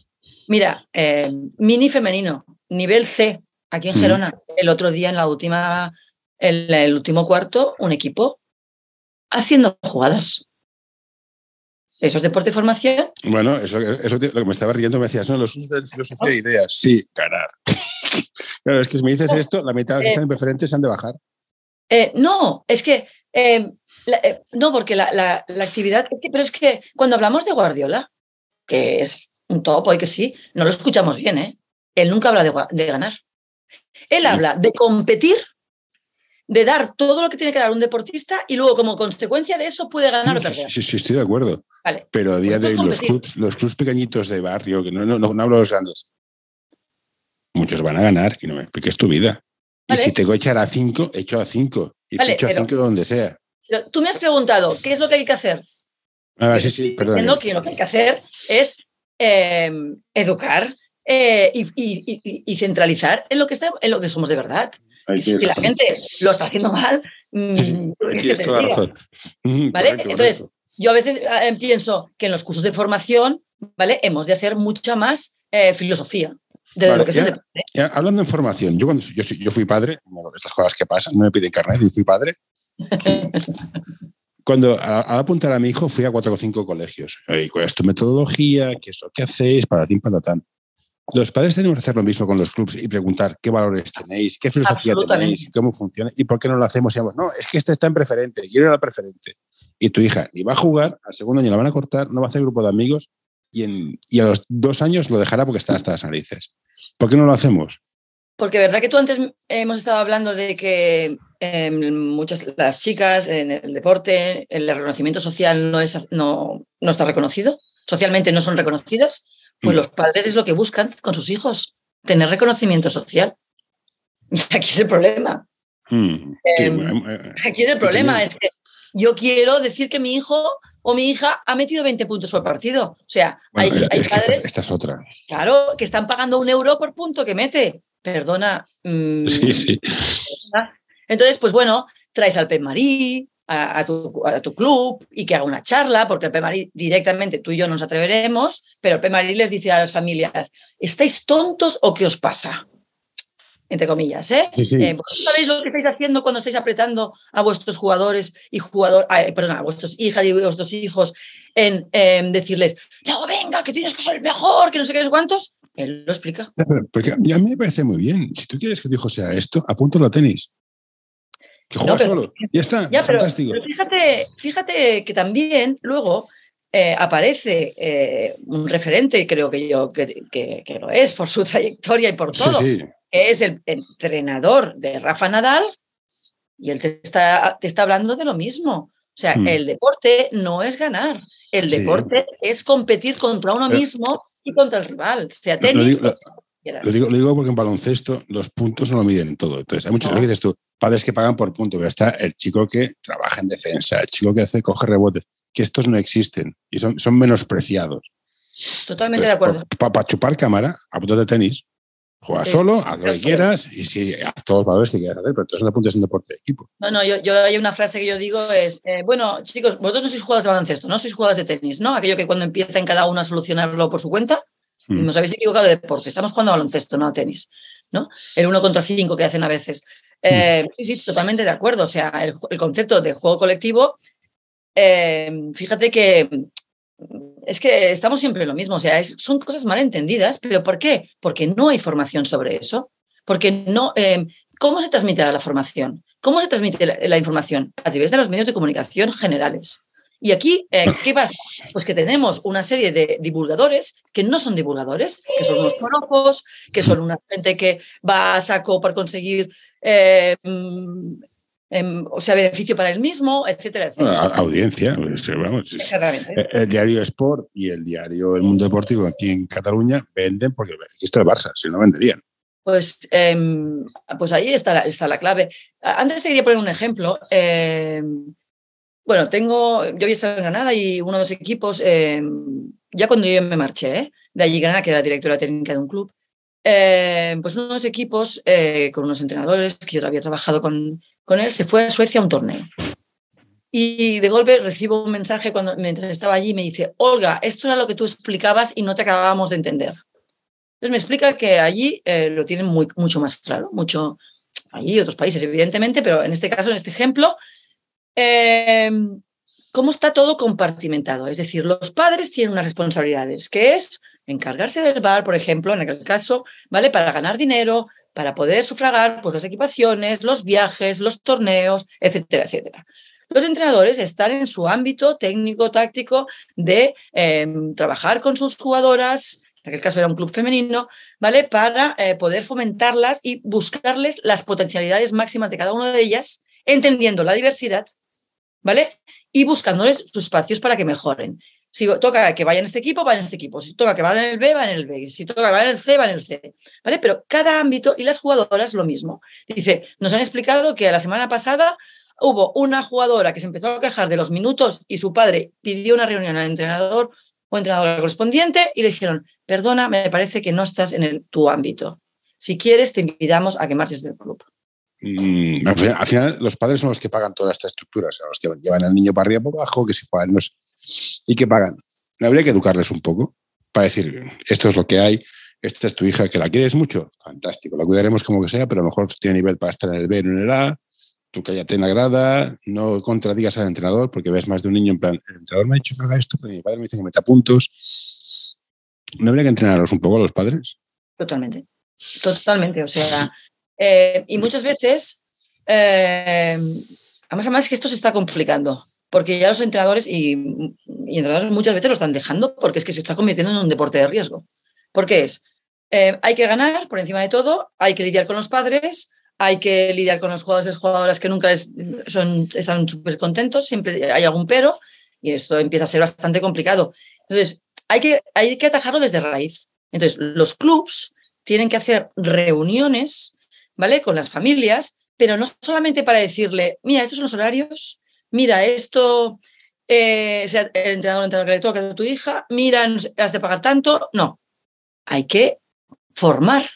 Speaker 2: mira, eh, mini femenino, nivel C, aquí en
Speaker 1: Mm.
Speaker 2: Gerona, el otro día en la última, el, el último cuarto, un equipo haciendo jugadas. ¿Eso es deporte y formación?
Speaker 1: Bueno, eso, eso lo que me estaba riendo me decías, no, los usos de filosofía de ideas. Sí, ganar. claro, es que si me dices esto, la mitad de los que
Speaker 2: eh,
Speaker 1: están en preferentes se han de bajar.
Speaker 2: Eh, no, es que eh, la- eh, no, porque la, la- la actividad, es que, pero es que cuando hablamos de Guardiola, que es un topo y que sí, no lo escuchamos bien, ¿eh? Él nunca habla de, ganar. Él
Speaker 1: Sí.
Speaker 2: habla de competir, de dar todo lo que tiene que dar un deportista y luego como consecuencia de eso puede ganar o
Speaker 1: Sí,
Speaker 2: perder.
Speaker 1: sí, sí, estoy de acuerdo.
Speaker 2: Vale.
Speaker 1: Pero a día de hoy los clubs, los clubs pequeñitos de barrio, que no, no, no, no hablo de los grandes, muchos van a ganar, que no me expliques tu vida.
Speaker 2: Vale.
Speaker 1: Y si tengo que echar a cinco, echo a cinco. Y
Speaker 2: Vale,
Speaker 1: echo a
Speaker 2: pero-
Speaker 1: cinco donde sea.
Speaker 2: Pero tú me has preguntado, ¿qué es lo que hay que hacer?
Speaker 1: Ah, sí, sí, perdón.
Speaker 2: que lo que hay que hacer es eh, educar eh, y, y- y- y centralizar en lo que está, en lo que somos de verdad.
Speaker 1: Ahí
Speaker 2: si la
Speaker 1: razón.
Speaker 2: gente lo está haciendo mal, mm, ¿Vale?
Speaker 1: correcto,
Speaker 2: Entonces,
Speaker 1: correcto.
Speaker 2: yo a veces eh, pienso que en los cursos de formación, ¿vale? Hemos de hacer mucha más eh, filosofía de
Speaker 1: Vale,
Speaker 2: lo que
Speaker 1: ya-
Speaker 2: deporte.
Speaker 1: Ya, hablando en formación, yo cuando yo, yo fui padre, estas cosas que pasan, no me piden carnet y fui padre. Cuando al apuntar a mi hijo fui a cuatro o cinco colegios. ¿Cuál es tu metodología? ¿Qué es lo que hacéis? Para ti, para tan. Los padres tenemos que hacer lo mismo con los clubs y preguntar qué valores tenéis, qué filosofía tenéis, cómo funciona y por qué no lo hacemos. Y vamos, no, es que este está en preferente, quiero ir al preferente. Y tu hija ni va a jugar, al segundo año la van a cortar, no va a hacer grupo de amigos y, en, y a los dos años lo dejará porque está hasta las narices. ¿Por qué no lo hacemos?
Speaker 2: Porque verdad que tú antes hemos estado hablando de que eh, muchas las chicas en el deporte, el reconocimiento social no, es, no, no está reconocido, socialmente no son reconocidas, pues
Speaker 1: Mm.
Speaker 2: los padres es lo que buscan con sus hijos, tener reconocimiento social. Y aquí es el problema.
Speaker 1: Mm, sí,
Speaker 2: Em,
Speaker 1: bueno, eh,
Speaker 2: Aquí es el problema, es que yo quiero decir que mi hijo o mi hija ha metido 20 puntos por partido. O sea, hay,
Speaker 1: bueno,
Speaker 2: hay
Speaker 1: es que esta,
Speaker 2: padres,
Speaker 1: esta es otra.
Speaker 2: claro, que están pagando un euro por punto que mete. Perdona. mm,
Speaker 1: Sí, sí.
Speaker 2: Entonces, pues bueno, traes al PEMARI a, a tu, a tu club y que haga una charla, porque el PEMARI directamente tú y yo nos atreveremos, pero el PEMARI les dice a las familias, ¿estáis tontos o qué os pasa? Entre comillas, ¿eh?
Speaker 1: Sí, sí.
Speaker 2: Eh, ¿vosotros sabéis lo que estáis haciendo cuando estáis apretando a vuestros jugadores y jugador, ay, perdón, a vuestros hijas y vuestros hijos en, en decirles, no, venga, que tienes que ser el mejor, que no sé qué, sé cuántos? Él lo explica.
Speaker 1: Ya, pero- Porque a mí a mí me parece muy bien. Si tú quieres que tu hijo sea esto, apúntalo a tenis. Que juega
Speaker 2: No, pero-
Speaker 1: solo. Ya está.
Speaker 2: Ya,
Speaker 1: fantástico.
Speaker 2: pero fíjate, fíjate que también luego eh, aparece eh, un referente, creo que yo que, que- que lo es por su trayectoria y por todo,
Speaker 1: sí.
Speaker 2: que es el entrenador de Rafa Nadal, y él te está, te está hablando de lo mismo. O sea,
Speaker 1: Hmm.
Speaker 2: el deporte no es ganar, el
Speaker 1: Sí.
Speaker 2: deporte es competir contra uno mismo y contra el rival, sea
Speaker 1: Lo- lo
Speaker 2: tenis
Speaker 1: digo-
Speaker 2: lo.
Speaker 1: Lo digo, lo digo porque en baloncesto los puntos no lo miden todo. Entonces, hay muchos,
Speaker 2: No.
Speaker 1: lo que dices tú, padres que pagan por punto, pero está el chico que trabaja en defensa, el chico que hace, coge rebotes, que estos no existen y son, son menospreciados.
Speaker 2: Totalmente de acuerdo.
Speaker 1: Para chupar cámara, apúntate a tenis, juega
Speaker 2: Es-
Speaker 1: solo, haz lo
Speaker 2: de
Speaker 1: que quieras y sí, haz todos los valores que quieras hacer, pero entonces no apuntes en deporte de equipo.
Speaker 2: No, no, yo, yo hay una frase que yo digo es, eh, bueno, chicos, vosotros no sois jugadores de baloncesto, no sois jugadores de tenis, ¿no? Aquello que cuando empiezan cada uno a solucionarlo por su cuenta,
Speaker 1: Mm.
Speaker 2: nos habéis equivocado de deporte, estamos jugando a baloncesto, no a tenis, ¿no? El uno contra cinco que hacen a veces. Eh, Sí, sí, totalmente de acuerdo. O sea, el, concepto de juego colectivo, eh, fíjate que mm, es que estamos siempre en lo mismo, o sea, son cosas mal entendidas, pero ¿por qué? Porque no hay formación sobre eso, porque no... eh, ¿Cómo se transmite la formación? ¿Cómo se transmite la información? A través de los medios de comunicación generales. Y aquí, eh, ¿qué pasa? Pues que tenemos una serie de divulgadores que no son divulgadores, que son unos forofos, que son una gente que va a saco para conseguir, eh, mm, em, o sea, beneficio para él mismo, etcétera, etcétera.
Speaker 1: a- audiencia, pues, vamos,
Speaker 2: Exactamente.
Speaker 1: el, el diario Sport y el diario El Mundo Deportivo aquí en Cataluña venden porque está el Barça, si no venderían.
Speaker 2: Pues, em, pues ahí está la, está la clave. Antes te quería poner un ejemplo. Bueno, tengo, yo había estado en Granada y uno de los equipos, em, ya cuando yo me marché ¿eh? de allí Granada, que era la directora técnica de un club, em, pues uno de los equipos eh, con unos entrenadores que yo había trabajado con, con él, se fue a Suecia a un torneo. y de golpe recibo un mensaje cuando, mientras estaba allí y me dice, Olga, esto era lo que tú explicabas y no te acabábamos de entender. Entonces me explica que allí eh, lo tienen mucho más claro, mucho, allí otros países evidentemente, pero en este caso, en este ejemplo, eh, cómo está todo compartimentado. Es decir, los padres tienen unas responsabilidades, que es encargarse del bar, por ejemplo, en aquel caso, ¿vale? Para ganar dinero, para poder sufragar pues, las equipaciones, los viajes, los torneos, etcétera, etcétera. Los entrenadores están en su ámbito técnico, táctico, de em, trabajar con sus jugadoras, en aquel caso era un club femenino, ¿vale? Para eh, poder fomentarlas y buscarles las potencialidades máximas de cada una de ellas, entendiendo la diversidad, ¿vale? Y buscándoles sus espacios para que mejoren. Si toca que vaya en este equipo, va en este equipo. Si toca que vaya en el B, va en el B. Si toca que vaya en el C, va en el C. ¿Vale? Pero cada ámbito y las jugadoras lo mismo. Dice, nos han explicado que la semana pasada hubo una jugadora que se empezó a quejar de los minutos y su padre pidió una reunión al entrenador o entrenador correspondiente y le dijeron, perdona, me parece que no estás en el, tu ámbito. Si quieres, te invitamos a que marches del club.
Speaker 1: Mm, al, final, los padres son los que pagan toda esta estructura, o sea, los que llevan al niño para arriba por abajo, que se juegan y que pagan. Habría que educarles un poco para decir, esto es lo que hay, esta es tu hija, que la quieres mucho, fantástico, la cuidaremos como que sea, pero a lo mejor tiene nivel para estar en el B, no en el A, tú cállate en la grada, no contradigas al entrenador, porque ves más de un niño en plan, el entrenador me ha dicho que haga esto, pero mi padre me dice que meta puntos. ¿No habría que entrenarlos un poco a los padres?
Speaker 2: Totalmente, totalmente. O sea, eh, y muchas veces, eh, además, además que esto se está complicando, porque ya los entrenadores y, entrenadores muchas veces lo están dejando porque es que se está convirtiendo en un deporte de riesgo. Porque es, eh, hay que ganar por encima de todo, hay que lidiar con los padres, hay que lidiar con los jugadores y jugadoras que nunca son, están súper contentos, siempre hay algún pero, y esto empieza a ser bastante complicado. Entonces, hay que, hay que atajarlo desde raíz. Entonces, los clubs tienen que hacer reuniones, ¿vale? Con las familias, pero no solamente para decirle, mira, estos son los horarios, mira, esto, eh, el entrenador, el entrenador que le toca a tu hija, mira, has de pagar tanto. No, hay que formar,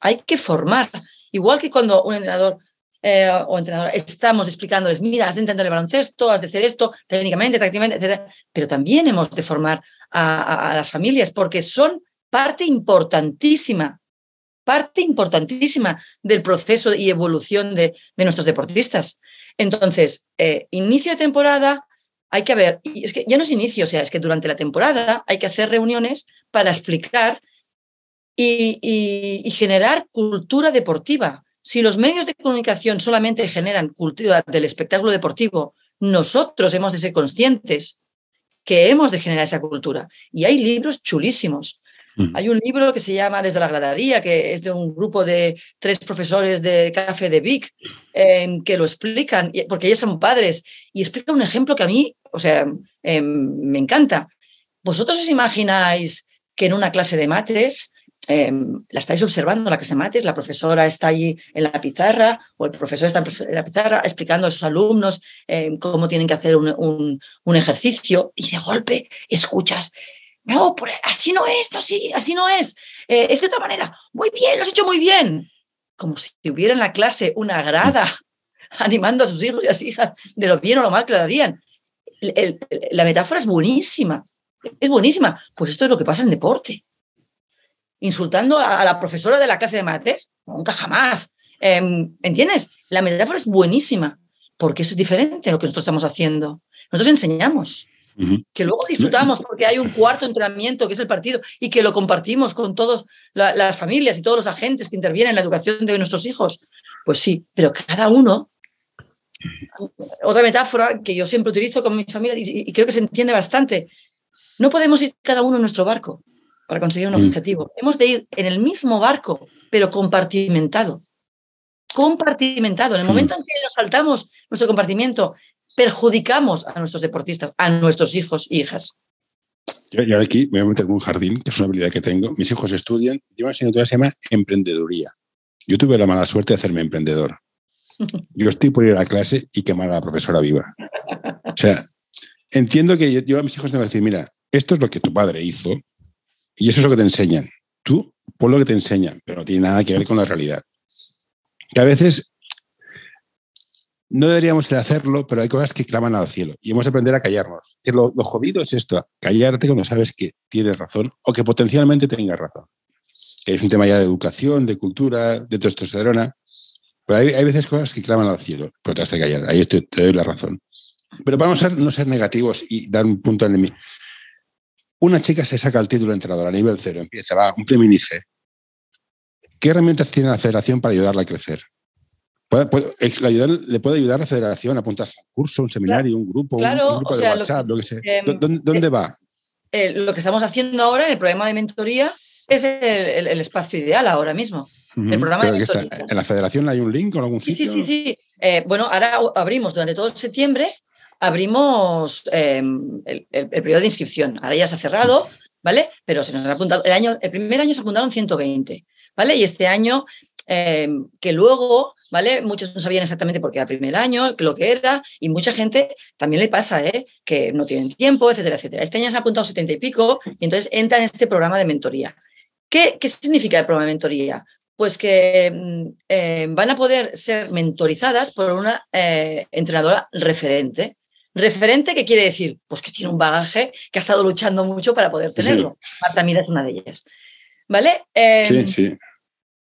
Speaker 2: hay que formar. Igual que cuando un entrenador eh, o entrenadora estamos explicándoles, mira, has de intentar el baloncesto, has de hacer esto técnicamente, tácticamente, etc. Pero también hemos de formar a, las familias porque son parte importantísima, parte importantísima del proceso y evolución de, nuestros deportistas. Entonces, eh, inicio de temporada, hay que ver, y es que ya no es inicio, o sea, es que durante la temporada hay que hacer reuniones para explicar y, generar cultura deportiva. Si los medios de comunicación solamente generan cultura del espectáculo deportivo, nosotros hemos de ser conscientes que hemos de generar esa cultura. Y hay libros chulísimos. Hay un libro que se llama Desde la gradería, que es de un grupo de tres profesores de Café de Vic, em, que lo explican, porque ellos son padres, y explica un ejemplo que a mí, o sea, em, me encanta. ¿Vosotros os imagináis que en una clase de mates Em, la estáis observando, la que se mates, la profesora está allí en la pizarra o el profesor está en la pizarra explicando a sus alumnos cómo tienen que hacer un, ejercicio y de golpe escuchas, no, así no es, no, así, así no es, eh, es de otra manera, muy bien, lo has hecho muy bien. Como si hubiera en la clase una grada animando a sus hijos y a sus hijas de lo bien o lo mal que lo harían. la metáfora es buenísima, es buenísima. Pues esto es lo que pasa en deporte insultando a, la profesora de la clase de mates, nunca jamás. Em, ¿Entiendes? La metáfora es buenísima, porque eso es diferente a lo que nosotros estamos haciendo. Nosotros enseñamos, que luego disfrutamos porque hay un cuarto entrenamiento que es el partido y que lo compartimos con todas las familias y todos los agentes que intervienen en la educación de nuestros hijos. Pues sí, pero cada uno otra metáfora que yo siempre utilizo con mis familias y, creo que se entiende bastante. No podemos ir cada uno en nuestro barco para conseguir un mm. objetivo. Hemos de ir en el mismo barco, pero compartimentado. Compartimentado. En el mm. momento en que nos saltamos nuestro compartimiento, perjudicamos a nuestros deportistas, a nuestros hijos e hijas.
Speaker 1: Yo, ahora aquí me voy a meter en un jardín, que es una habilidad que tengo. Mis hijos estudian, una asignatura que se llama emprendeduría. Yo tuve la mala suerte de hacerme emprendedor. Yo estoy por ir a la clase y quemar a la profesora viva. O sea, entiendo que yo, a mis hijos tengo que decir, mira, esto es lo que tu padre hizo, y eso es lo que te enseñan. Tú, por lo que te enseñan, pero no tiene nada que ver con la realidad. Que a veces no deberíamos de hacerlo, pero hay cosas que claman al cielo y hemos de aprender a callarnos. Lo, jodido es esto, callarte cuando sabes que tienes razón o que potencialmente tengas razón. Es un tema ya de educación, de cultura, de testosterona, pero hay, veces cosas que claman al cielo, pero te has de callar, ahí te doy la razón. Pero vamos a no ser negativos y dar un punto en el Una chica se saca el título de entrenador a nivel cero, empieza, va, un preminice. ¿Qué herramientas tiene la federación para ayudarla a crecer? ¿Le puede ayudar a la federación a apuntarse a un curso, un seminario, un grupo, un, grupo de WhatsApp, lo que, sea? ¿Dónde,
Speaker 2: eh,
Speaker 1: va?
Speaker 2: Eh, lo que estamos haciendo ahora en el programa de mentoría es el, espacio ideal ahora mismo. el programa de
Speaker 1: ¿En la federación hay un link o algún sitio?
Speaker 2: Sí, sí, sí. Eh, bueno, ahora abrimos durante todo septiembre, abrimos em, el, periodo de inscripción. Ahora ya se ha cerrado, ¿vale? Pero se nos han apuntado, el, año, el primer año se apuntaron 120, ¿vale? Y este año, em, que luego ¿vale? Muchos no sabían exactamente por qué era el primer año, lo que era, y mucha gente también le pasa, ¿eh? Que no tienen tiempo, etcétera, etcétera. Este año se ha apuntado 70 y pico, y entonces entra en este programa de mentoría. ¿Qué, qué significa el programa de mentoría? Pues que mm, eh, van a poder ser mentorizadas por una eh, entrenadora referente. Referente, ¿qué quiere decir? Pues que tiene un bagaje que ha estado luchando mucho para poder tenerlo. Marta Mira es una de ellas. ¿Vale?
Speaker 1: sí, em, sí.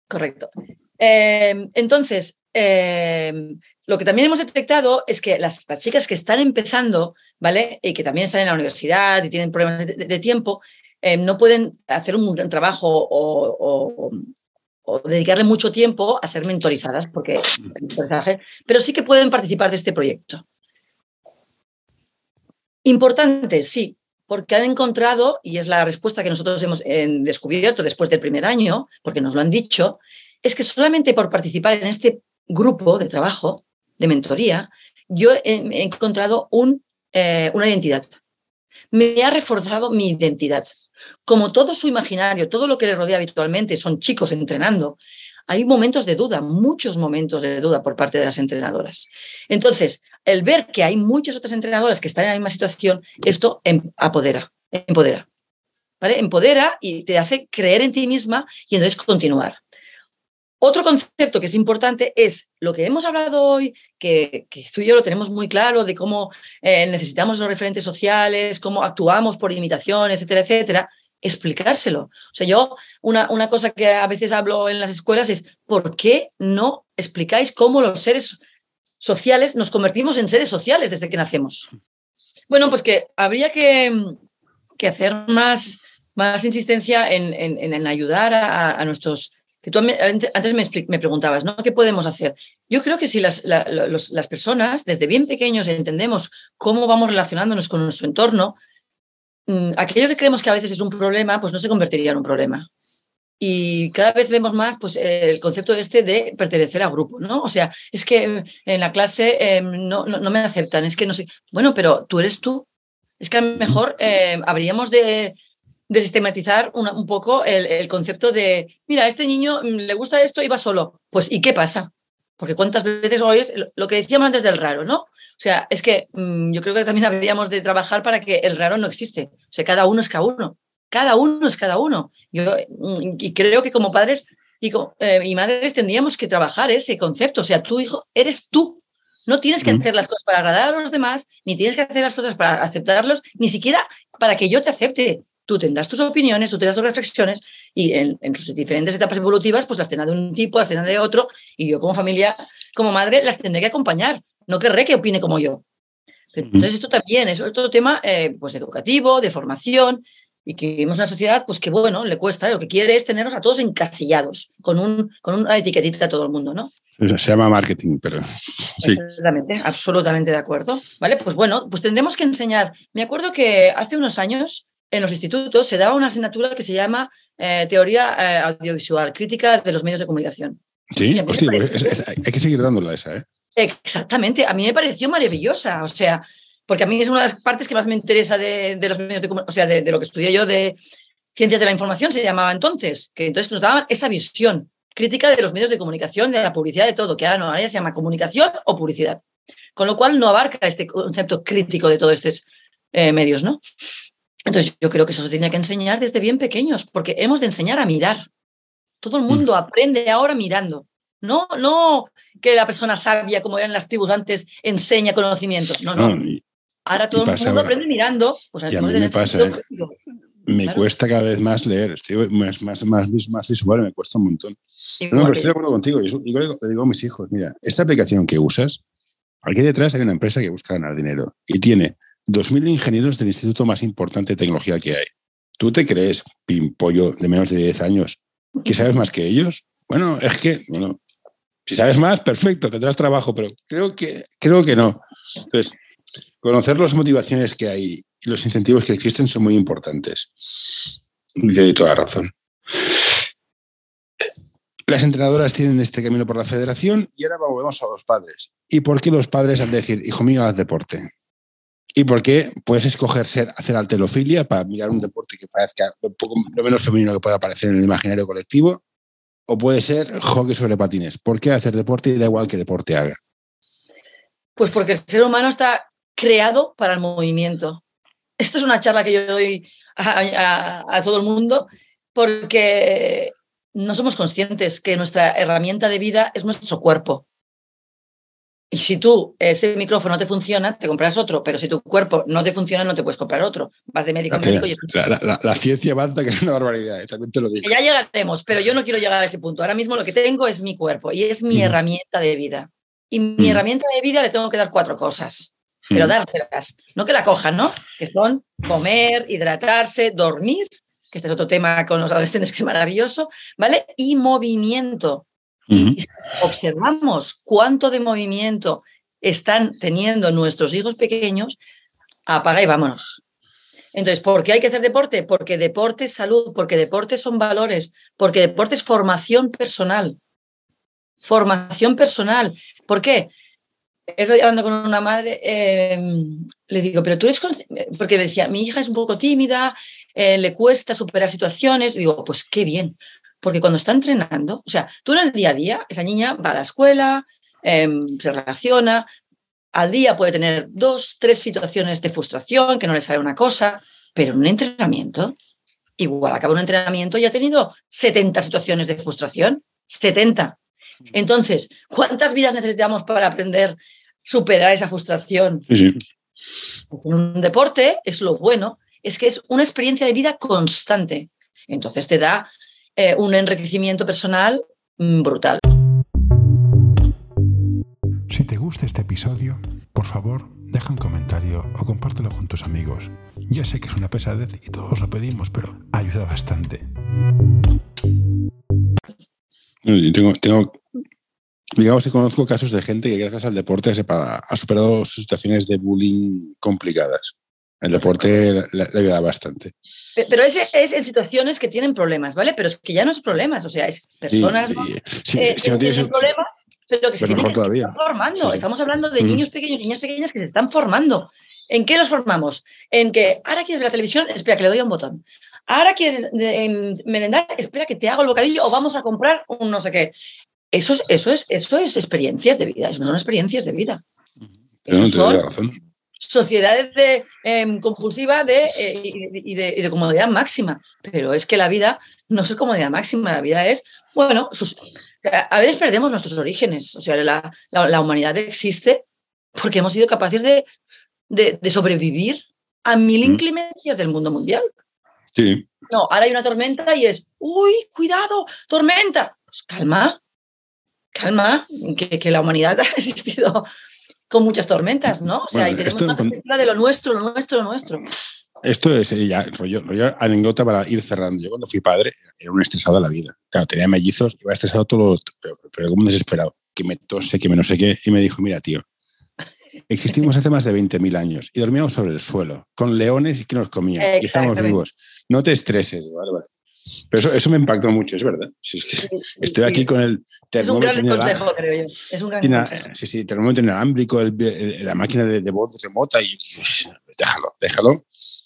Speaker 2: Correcto. Em, entonces, em, lo que también hemos detectado es que las, chicas que están empezando, ¿vale? Y que también están en la universidad y tienen problemas de, tiempo, em, no pueden hacer un gran trabajo o, dedicarle mucho tiempo a ser mentorizadas, porque pero sí que pueden participar de este proyecto. Importante, sí, porque han encontrado, y es la respuesta que nosotros hemos descubierto después del primer año, porque nos lo han dicho, es que solamente por participar en este grupo de trabajo, de mentoría, yo he, encontrado un, eh, una identidad. Me ha reforzado mi identidad. Como todo su imaginario, todo lo que le rodea habitualmente son chicos entrenando, hay momentos de duda, muchos momentos de duda por parte de las entrenadoras. Entonces, el ver que hay muchas otras entrenadoras que están en la misma situación, esto em, apodera, empodera. ¿Vale? Empodera y te hace creer en ti misma y entonces continuar. Otro concepto que es importante es lo que hemos hablado hoy, que, tú y yo lo tenemos muy claro, de cómo eh, necesitamos los referentes sociales, cómo actuamos por imitación, etcétera, etcétera, explicárselo. O sea, yo una, una cosa que a veces hablo en las escuelas es, ¿por qué no explicáis cómo los seres sociales nos convertimos en seres sociales desde que nacemos? Bueno, pues que habría que, que hacer más, más insistencia en, en, ayudar a, a nuestros que tú antes me, preguntabas, ¿no? ¿Qué podemos hacer? Yo creo que si las, las personas desde bien pequeños entendemos cómo vamos relacionándonos con nuestro entorno, aquello que creemos que a veces es un problema, pues no se convertiría en un problema. Y cada vez vemos más pues, el concepto este de pertenecer a grupo, ¿no? O sea, es que en la clase em, no, no, me aceptan, es que no sé. Bueno, pero tú eres tú. Es que a lo mejor em, habríamos de, sistematizar un poco el, concepto de, mira, a este niño mm, le gusta esto y va solo. Pues, ¿y qué pasa? Porque cuántas veces oyes lo que decíamos antes del raro, ¿no? O sea, es que mm, yo creo que también habríamos de trabajar para que el raro no existe. O sea, cada uno es cada uno. Cada uno es cada uno. Yo, mm, y creo que como padres y, eh, y madres tendríamos que trabajar ese concepto. O sea, tu hijo eres tú. No tienes que hacer las cosas para agradar a los demás, ni tienes que hacer las cosas para aceptarlos, ni siquiera para que yo te acepte tú tendrás tus opiniones, tú tendrás tus reflexiones y en, sus diferentes etapas evolutivas, pues las tendrá de un tipo, las tendrá de otro y yo como familia, como madre, las tendré que acompañar. No querré que opine como yo. Entonces esto también es otro tema eh, pues educativo, de formación y que vivimos una sociedad pues que bueno, le cuesta, lo que quiere es tenernos a todos encasillados, con, un, con una etiquetita a todo el mundo, ¿no?
Speaker 1: Se llama marketing, pero sí.
Speaker 2: Absolutamente, absolutamente de acuerdo. Vale, pues bueno, pues tendremos que enseñar. Me acuerdo que hace unos años en los institutos se daba una asignatura que se llama eh, Teoría eh, Audiovisual, Crítica de los Medios de Comunicación.
Speaker 1: Sí, hostia, pues hay que seguir dándola esa, ¿eh?
Speaker 2: Exactamente, a mí me pareció maravillosa, o sea, porque a mí es una de las partes que más me interesa de, los medios de comunicación, o sea, de, lo que estudié yo de ciencias de la información, se llamaba entonces, que entonces nos daban esa visión crítica de los medios de comunicación, de la publicidad, de todo, que ahora no, ahora ya se llama comunicación o publicidad. Con lo cual no abarca este concepto crítico de todos estos eh, medios, ¿no? Entonces yo creo que eso se tiene que enseñar desde bien pequeños, porque hemos de enseñar a mirar. Todo el mm. mundo aprende ahora mirando. No, no que la persona sabia, como eran las tribus antes, enseña conocimientos. No, no. ahora todo el mundo aprende mirando. Pues
Speaker 1: a mí me pasa. ¿eh? Me cuesta cada vez más leer. Estoy más, más, más, más visual, me cuesta un montón. no, pero estoy de acuerdo contigo. Yo, le digo a mis hijos, mira, esta aplicación que usas, aquí detrás hay una empresa que busca ganar dinero y tiene 2.000 ingenieros del instituto más importante de tecnología que hay. ¿Tú te crees, pimpollo de menos de 10 años, que sabes más que ellos? Bueno, es que, bueno, si sabes más, perfecto, tendrás trabajo, pero creo que, creo que no. Entonces, conocer las motivaciones que hay y los incentivos que existen son muy importantes. Y doy toda razón. Las entrenadoras tienen este camino por la federación y ahora volvemos a los padres. ¿Y por qué los padres han de decir, hijo mío, haz deporte? ¿Y por qué puedes escoger ser, hacer alterofilia para mirar un deporte que parezca lo, poco, lo menos femenino que pueda aparecer en el imaginario colectivo? O puede ser hockey sobre patines. ¿Por qué hacer deporte y da igual que deporte haga?
Speaker 2: Pues porque el ser humano está creado para el movimiento. Esto es una charla que yo doy a, todo el mundo porque no somos conscientes que nuestra herramienta de vida es nuestro cuerpo. Y si tú, ese micrófono no te funciona, te compras otro, pero si tu cuerpo no te funciona, no te puedes comprar otro. Vas de médico a médico. Y...
Speaker 1: La, ciencia avanza, que es una barbaridad, ¿eh? también te lo digo.
Speaker 2: Ya llegaremos, pero yo no quiero llegar a ese punto. Ahora mismo lo que tengo es mi cuerpo y es mi herramienta de vida. Y mi herramienta de vida le tengo que dar cuatro cosas, pero dárselas, no que la cojan, ¿no? Que son comer, hidratarse, dormir, que este es otro tema con los adolescentes que es maravilloso, ¿vale? Y movimiento. Y observamos cuánto de movimiento están teniendo nuestros hijos pequeños, apaga y vámonos. Entonces, ¿por qué hay que hacer deporte? Porque deporte es salud, porque deporte son valores, porque deporte es formación personal. Formación personal. ¿Por qué? Estoy hablando con una madre, em, le digo, pero tú eres porque decía, mi hija es un poco tímida, eh, le cuesta superar situaciones. digo, pues qué bien, porque cuando está entrenando, o sea, tú en el día a día, esa niña va a la escuela, em, se relaciona, al día puede tener dos, tres situaciones de frustración, que no le sale una cosa, pero en un entrenamiento, igual acaba un entrenamiento y ha tenido 70 situaciones de frustración, 70. Entonces, ¿cuántas vidas necesitamos para aprender a superar esa frustración?
Speaker 1: Sí,
Speaker 2: pues en un deporte es lo bueno, es que es una experiencia de vida constante. Entonces te da eh, un enriquecimiento personal mm, brutal.
Speaker 3: Si te gusta este episodio, por favor, deja un comentario o compártelo con tus amigos. Ya sé que es una pesadez y todos lo pedimos, pero ayuda bastante.
Speaker 1: Tengo, tengo, digamos que conozco casos de gente que gracias al deporte ha superado situaciones de bullying complicadas. El deporte le ayuda bastante.
Speaker 2: Pero es, es, en situaciones que tienen problemas, ¿vale? Pero es que ya no es problemas, o sea, es personas eh, que tienen problemas, pero que se están formando. Estamos hablando de niños pequeños, niñas pequeñas que se están formando. ¿En qué los formamos? En que ahora quieres ver la televisión, espera que le doy a un botón. Ahora quieres merendar, espera que te hago el bocadillo o vamos a comprar un no sé qué. Eso es, eso es, eso es experiencias de vida, eso no son experiencias de vida. Eso son, sociedades de, em, compulsivas de, eh, y, de, comodidad máxima. Pero es que la vida no es comodidad máxima, la vida es, bueno, a veces perdemos nuestros orígenes. O sea, la, humanidad existe porque hemos sido capaces de, de sobrevivir a mil inclemencias del mundo mundial.
Speaker 1: Sí.
Speaker 2: No, ahora hay una tormenta y es, uy, cuidado, tormenta. Pues calma, calma, que, que la humanidad ha existido con muchas tormentas, ¿no? O sea, y tenemos una perspectiva de lo nuestro, lo nuestro, lo nuestro.
Speaker 1: Esto es eh, ya rollo, anécdota para ir cerrando. Yo cuando fui padre era un estresado de la vida. Claro, tenía mellizos, iba estresado todo, pero, pero como desesperado, que me tose, que me no sé qué, y me dijo, mira, tío, existimos hace más de 20.000 años y dormíamos sobre el suelo, con leones y que nos comían, y estamos vivos. No te estreses, ¿vale? Pero eso, eso me impactó mucho, es verdad. estoy aquí con el
Speaker 2: Es un gran consejo, creo yo. Es un gran consejo.
Speaker 1: Sí, sí, termómetro inalámbrico, la máquina de, voz remota y, déjalo, déjalo.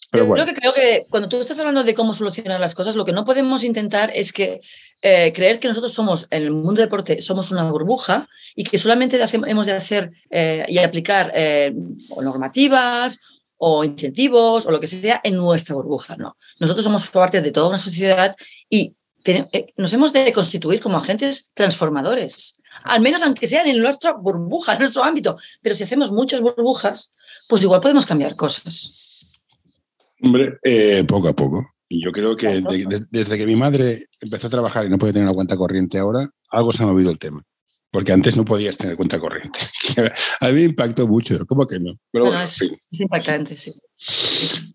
Speaker 1: Pero yo
Speaker 2: bueno. creo que cuando tú estás hablando de cómo solucionar las cosas, lo que no podemos intentar es que eh, creer que nosotros somos, en el mundo del deporte, somos una burbuja y que solamente hemos de hacer eh, y aplicar eh, normativas o incentivos o lo que sea en nuestra burbuja. No, nosotros somos parte de toda una sociedad y eh, nos hemos de constituir como agentes transformadores. al menos aunque sean en nuestra burbuja, en nuestro ámbito. Pero si hacemos muchas burbujas, pues igual podemos cambiar cosas.
Speaker 1: Hombre, eh, poco a poco. Yo creo que desde que mi madre empezó a trabajar y no puede tener una cuenta corriente ahora, algo se ha movido el tema. Porque antes no podías tener cuenta corriente. a mí me impactó mucho, ¿cómo que no?
Speaker 2: Pero bueno, es, impactante, sí.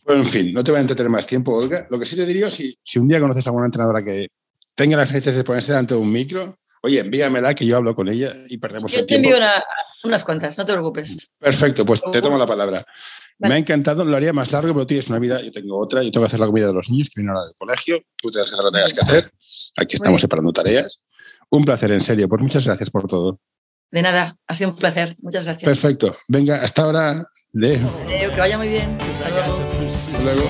Speaker 1: Bueno, en fin, no te voy a entretener más tiempo, Olga. Lo que sí te diría, si, si un día conoces a alguna entrenadora que tenga las necesidades de ponerse delante de un micro, oye, envíamela que yo hablo con ella y perdemos el tiempo.
Speaker 2: Yo te envío unas cuantas, no te preocupes.
Speaker 1: Perfecto, pues te tomo la palabra. Me ha encantado, lo haría más largo, pero tienes una vida, yo tengo otra, yo tengo que hacer la comida de los niños, primero la del colegio, tú te vas a hacer lo que tengas que hacer, aquí estamos separando tareas. Un placer, en serio, pues muchas gracias por todo.
Speaker 2: De nada, ha sido un placer, muchas gracias.
Speaker 1: Perfecto, venga, hasta ahora. De...
Speaker 2: que vaya muy bien. Hasta luego. Hasta luego.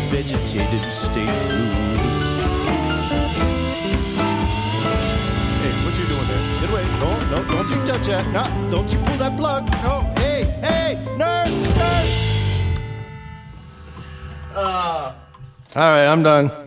Speaker 5: No, don't you touch that. No, don't you pull that plug. No, hey, hey, nurse, nurse. Uh. All right, I'm done.